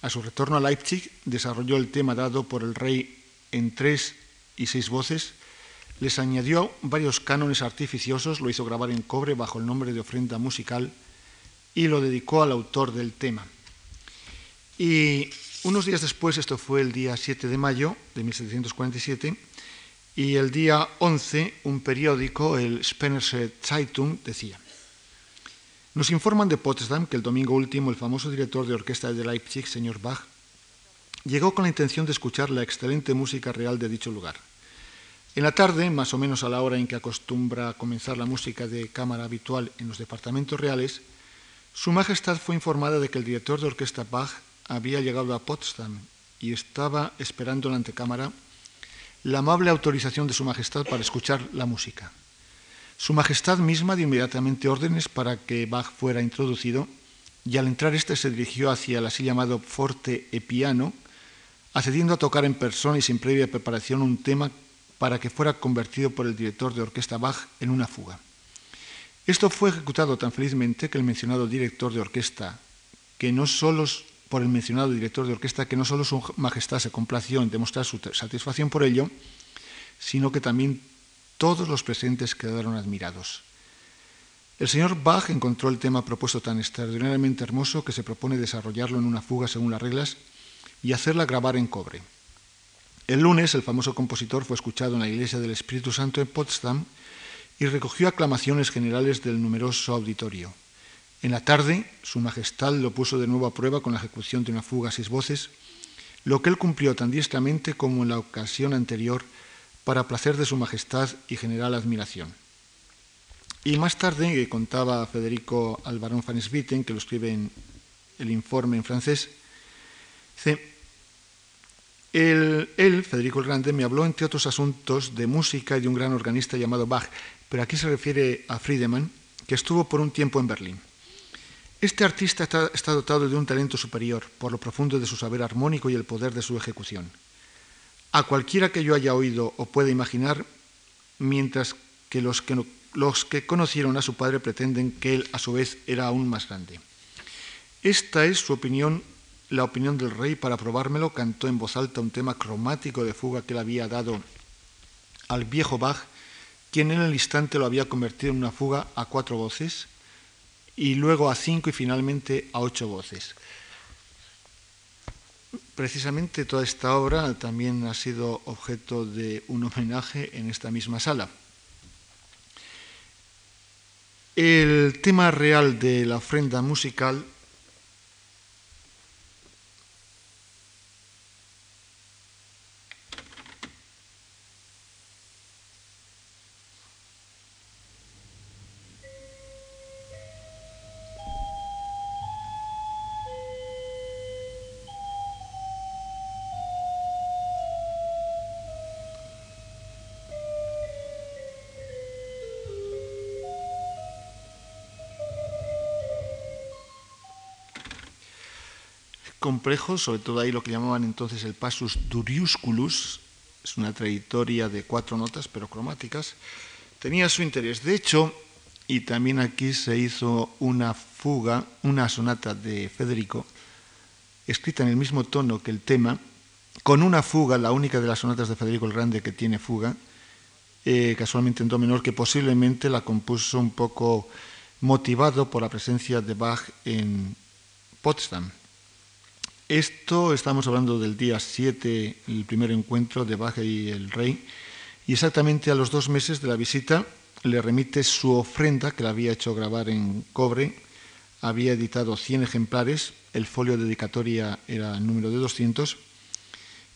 A su retorno a Leipzig desarrolló el tema dado por el rey en tres y seis voces, les añadió varios cánones artificiosos, lo hizo grabar en cobre bajo el nombre de ofrenda musical y lo dedicó al autor del tema. Y unos días después, esto fue el día 7 de mayo de 1747, y el día 11, un periódico, el Spenersche Zeitung, decía, nos informan de Potsdam que el domingo último el famoso director de orquesta de Leipzig, señor Bach, llegó con la intención de escuchar la excelente música real de dicho lugar. En la tarde, más o menos a la hora en que acostumbra comenzar la música de cámara habitual en los departamentos reales, Su Majestad fue informada de que el director de orquesta Bach había llegado a Potsdam y estaba esperando en la antecámara la amable autorización de Su Majestad para escuchar la música. Su Majestad misma dio inmediatamente órdenes para que Bach fuera introducido y al entrar éste se dirigió hacia el así llamado forte e piano, accediendo a tocar en persona y sin previa preparación un tema para que fuera convertido por el director de orquesta Bach en una fuga. Esto fue ejecutado tan felizmente que el mencionado director de orquesta, que no solo por el mencionado director de orquesta que no solo su majestad se complació en demostrar su satisfacción por ello, sino que también todos los presentes quedaron admirados. El señor Bach encontró el tema propuesto tan extraordinariamente hermoso que se propone desarrollarlo en una fuga según las reglas y hacerla grabar en cobre. El lunes el famoso compositor fue escuchado en la iglesia del Espíritu Santo en Potsdam y recogió aclamaciones generales del numeroso auditorio. En la tarde, Su Majestad lo puso de nuevo a prueba con la ejecución de una fuga a seis voces, lo que él cumplió tan diestramente como en la ocasión anterior para placer de su majestad y general admiración. Y más tarde, contaba Federico Alvarón van Swieten, que lo escribe en el informe en francés, dice, él, Federico el Grande, me habló, entre otros asuntos, de música y de un gran organista llamado Bach, pero aquí se refiere a Friedemann, que estuvo por un tiempo en Berlín. Este artista está, dotado de un talento superior por lo profundo de su saber armónico y el poder de su ejecución. A cualquiera que yo haya oído o pueda imaginar, mientras que los que conocieron a su padre pretenden que él a su vez era aún más grande. Esta es su opinión la opinión del rey para probármelo, cantó en voz alta un tema cromático de fuga que le había dado al viejo Bach, quien en el instante lo había convertido en una fuga a cuatro voces y luego a cinco y finalmente a ocho voces. Precisamente toda esta obra también ha sido objeto de un homenaje en esta misma sala. El tema real de la ofrenda musical sobre todo ahí lo que llamaban entonces el passus duriusculus, es una trayectoria de cuatro notas pero cromáticas, tenía su interés. De hecho, y también aquí se hizo una fuga, una sonata de Federico, escrita en el mismo tono que el tema, con una fuga, la única de las sonatas de Federico el Grande que tiene fuga, eh, casualmente en do menor, que posiblemente la compuso un poco motivado por la presencia de Bach en Potsdam. Esto estamos hablando del día 7, el primer encuentro de Bach y el rey, y exactamente a los dos meses de la visita le remite su ofrenda que le había hecho grabar en cobre. Había editado 100 ejemplares, el folio de dedicatoria era el número de 200,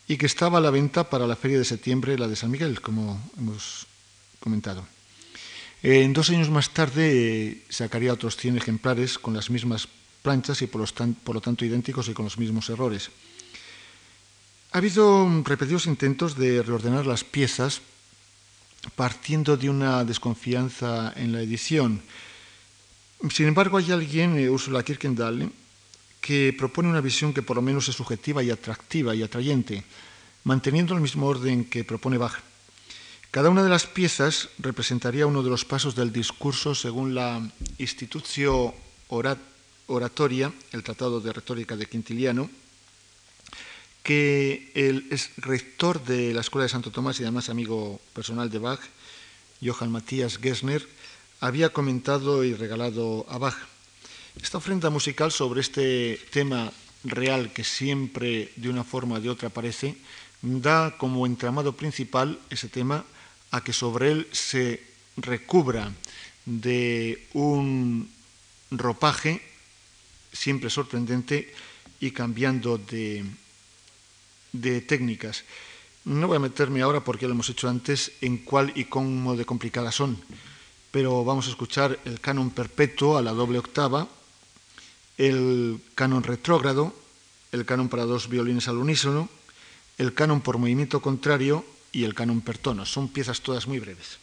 y que estaba a la venta para la feria de septiembre, la de San Miguel, como hemos comentado. En dos años más tarde eh, sacaría otros 100 ejemplares con las mismas planchas y por, lo tanto idénticos y con los mismos errores. Ha habido repetidos intentos de reordenar las piezas partiendo de una desconfianza en la edición. Sin embargo, hay alguien, eh, Ursula Kirkendall, que propone una visión que por lo menos es subjetiva y atractiva y atrayente, manteniendo el mismo orden que propone Bach. Cada una de las piezas representaría uno de los pasos del discurso según la Institutio Orat oratoria, el Tratado de Retórica de Quintiliano, que el es rector de la Escuela de Santo Tomás y además amigo personal de Bach, Johann Matthias Gessner, había comentado y regalado a Bach. Esta ofrenda musical sobre este tema real que siempre de una forma o de otra aparece, da como entramado principal ese tema a que sobre él se recubra de un ropaje siempre sorprendente y cambiando de, de técnicas. No voy a meterme ahora, porque lo hemos hecho antes, en cuál y cómo de complicadas son, pero vamos a escuchar el canon perpetuo a la doble octava, el canon retrógrado, el canon para dos violines al unísono, el canon por movimiento contrario y el canon per tono. Son piezas todas muy breves.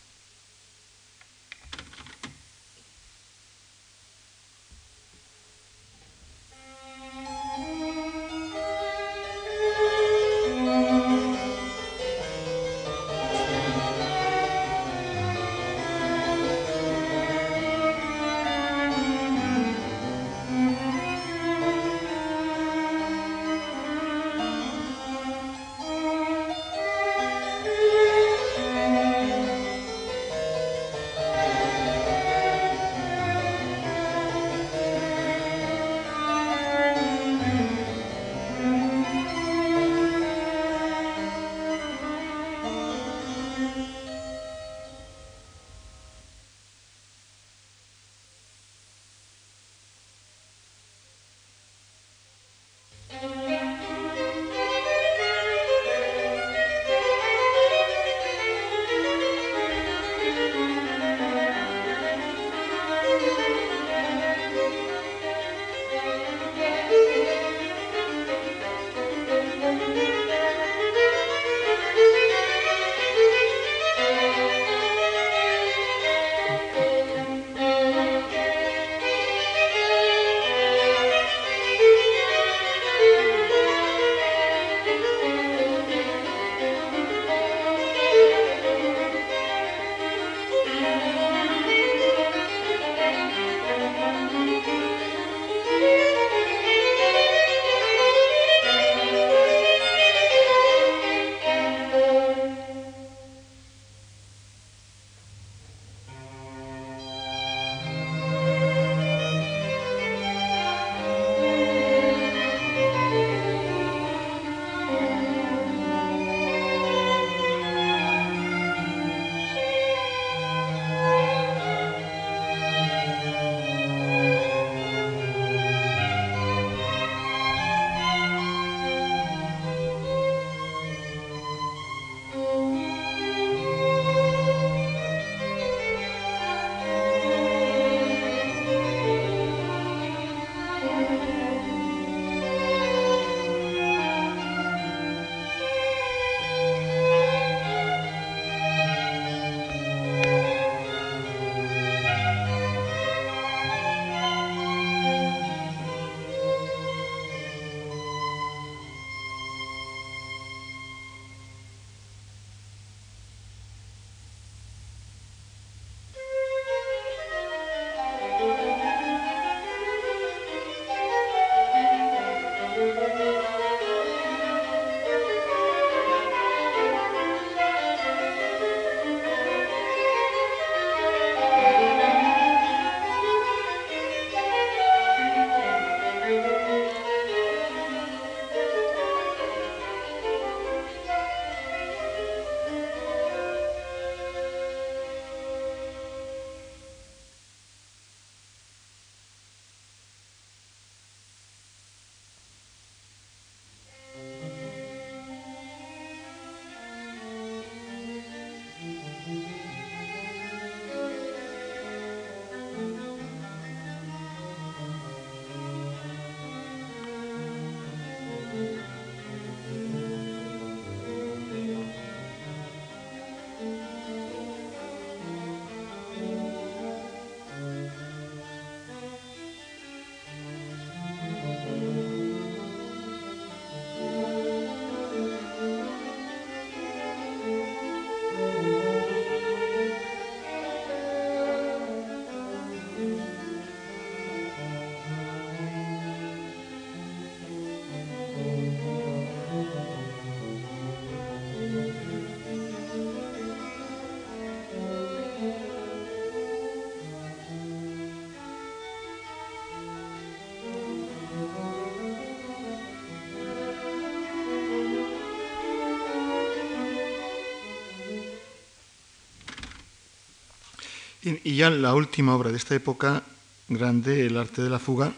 Y ya la última obra de esta época grande, El arte de la fuga,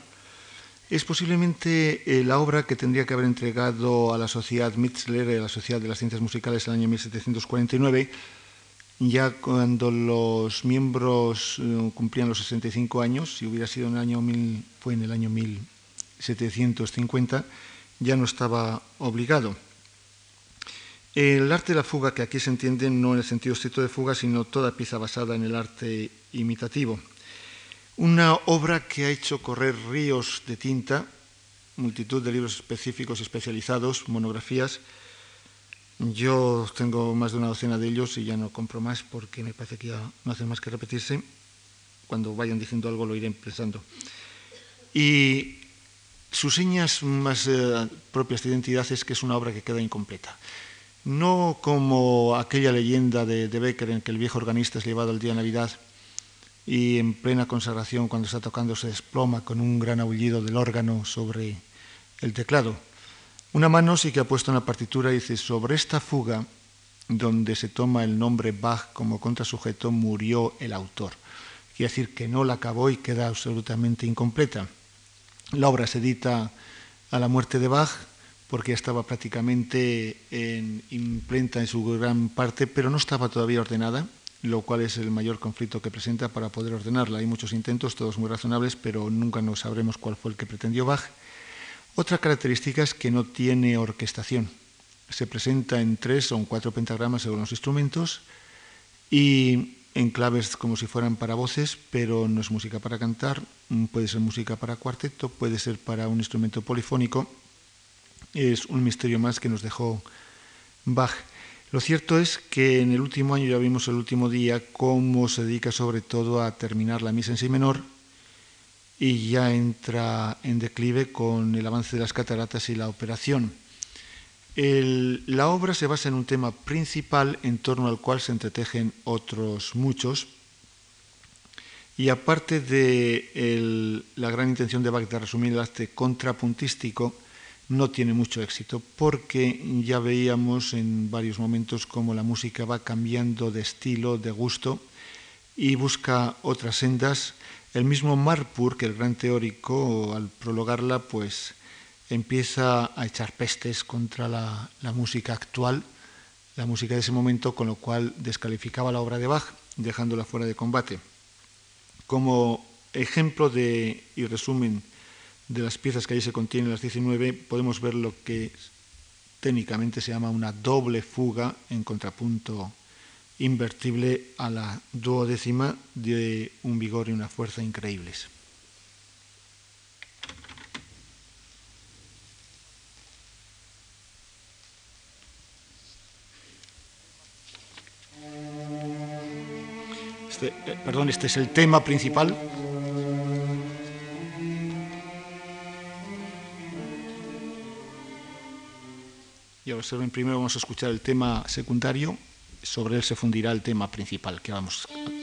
es posiblemente eh, la obra que tendría que haber entregado a la Sociedad Mitzler, a la Sociedad de las Ciencias Musicales, en el año 1749, ya cuando los miembros eh, cumplían los 65 años, si hubiera sido en el año mil, fue en el año 1750, ya no estaba obligado. El arte de la fuga, que aquí se entiende no en el sentido estricto de fuga, sino toda pieza basada en el arte imitativo. Una obra que ha hecho correr ríos de tinta, multitud de libros específicos especializados, monografías. Yo tengo más de una docena de ellos y ya no compro más porque me parece que ya no hacen más que repetirse. Cuando vayan diciendo algo lo iré pensando. Y sus señas más eh, propias de identidad es que es una obra que queda incompleta. No como aquella leyenda de, de Becker en que el viejo organista es llevado el día de Navidad y en plena consagración, cuando está tocando, se desploma con un gran aullido del órgano sobre el teclado. Una mano sí que ha puesto en la partitura y dice, sobre esta fuga, donde se toma el nombre Bach como contrasujeto, murió el autor. Quiere decir que no la acabó y queda absolutamente incompleta. La obra se edita a la muerte de Bach porque ya estaba prácticamente en, imprenta en su gran parte, pero no estaba todavía ordenada lo cual es el mayor conflicto que presenta para poder ordenarla. Hay muchos intentos, todos muy razonables, pero nunca nos sabremos cuál fue el que pretendió Bach. Otra característica es que no tiene orquestación. Se presenta en tres o en cuatro pentagramas según los instrumentos y en claves como si fueran para voces, pero no es música para cantar, puede ser música para cuarteto, puede ser para un instrumento polifónico. Es un misterio más que nos dejó Bach. Lo cierto es que en el último año, ya vimos el último día, cómo se dedica sobre todo a terminar la misa en si menor y ya entra en declive con el avance de las cataratas y la operación. la obra se basa en un tema principal en torno al cual se entretejen otros muchos. Y aparte de la gran intención de Bach de resumir el arte contrapuntístico, no tiene mucho éxito porque ya veíamos en varios momentos cómo la música va cambiando de estilo, de gusto y busca otras sendas. El mismo Marpur, que el gran teórico, al prologarla, pues empieza a echar pestes contra la, la música actual, la música de ese momento, con lo cual descalificaba la obra de Bach, dejándola fuera de combate. Como ejemplo de, y resumen de las piezas que allí se contienen, las 19, podemos ver lo que técnicamente se llama una doble fuga en contrapunto invertible a la duodécima de un vigor y una fuerza increíbles. Este, eh, perdón, este es el tema principal. Y observen, primero vamos a escuchar el tema secundario, sobre él se fundirá el tema principal que vamos a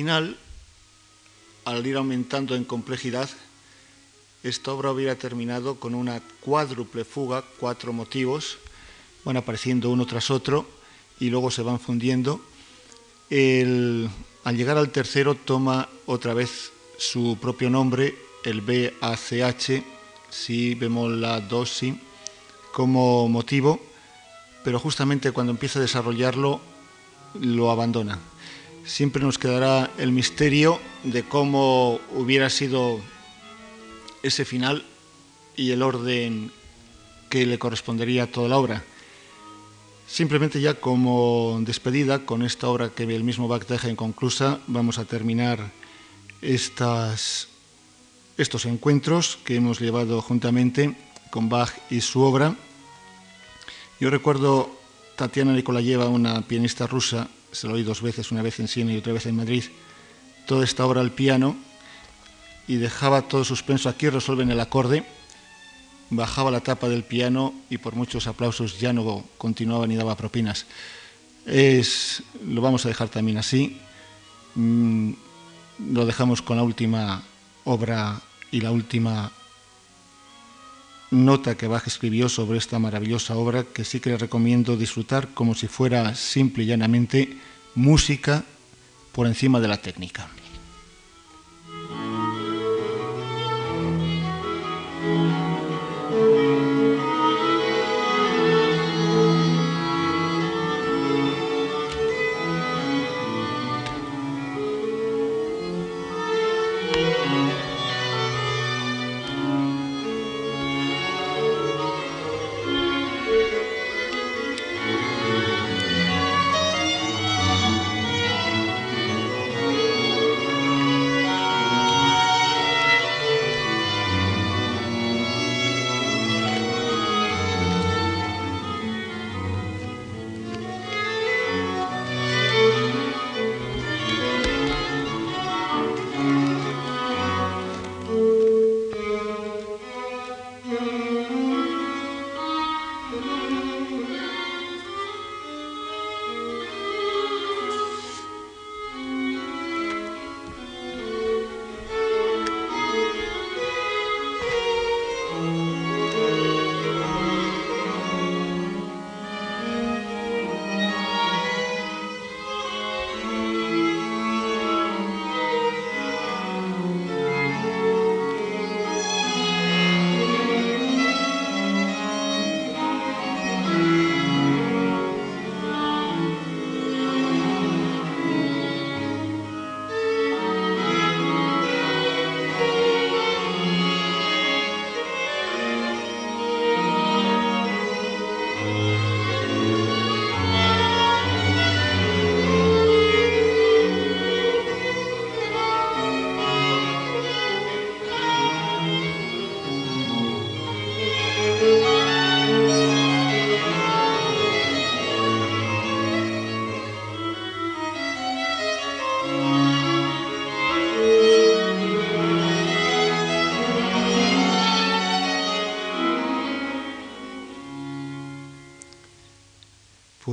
final, al ir aumentando en complejidad, esta obra hubiera terminado con una cuádruple fuga, cuatro motivos, van apareciendo uno tras otro y luego se van fundiendo. al llegar al tercero toma otra vez su propio nombre, el BACH, si vemos la dosis como motivo, pero justamente cuando empieza a desarrollarlo lo abandona. Siempre nos quedará el misterio de cómo hubiera sido ese final y el orden que le correspondería a toda la obra. Simplemente ya como despedida, con esta obra que el mismo Bach deja inconclusa, vamos a terminar estos encuentros que hemos llevado juntamente con Bach y su obra. Yo recuerdo Tatiana Nikolayeva, una pianista rusa, se lo oí dos veces, una vez en Siena y otra vez en Madrid, toda esta obra al piano y dejaba todo suspenso. Aquí resuelven el acorde, bajaba la tapa del piano y por muchos aplausos ya no continuaba ni daba propinas. Es, lo vamos a dejar también así. Mm, lo dejamos con la última obra y la última nota que Bach escribió sobre esta maravillosa obra que sí que le recomiendo disfrutar como si fuera simple y llanamente música por encima de la técnica.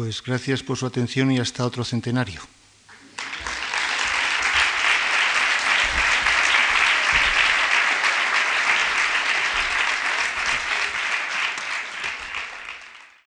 Pues gracias por su atención y hasta otro centenario.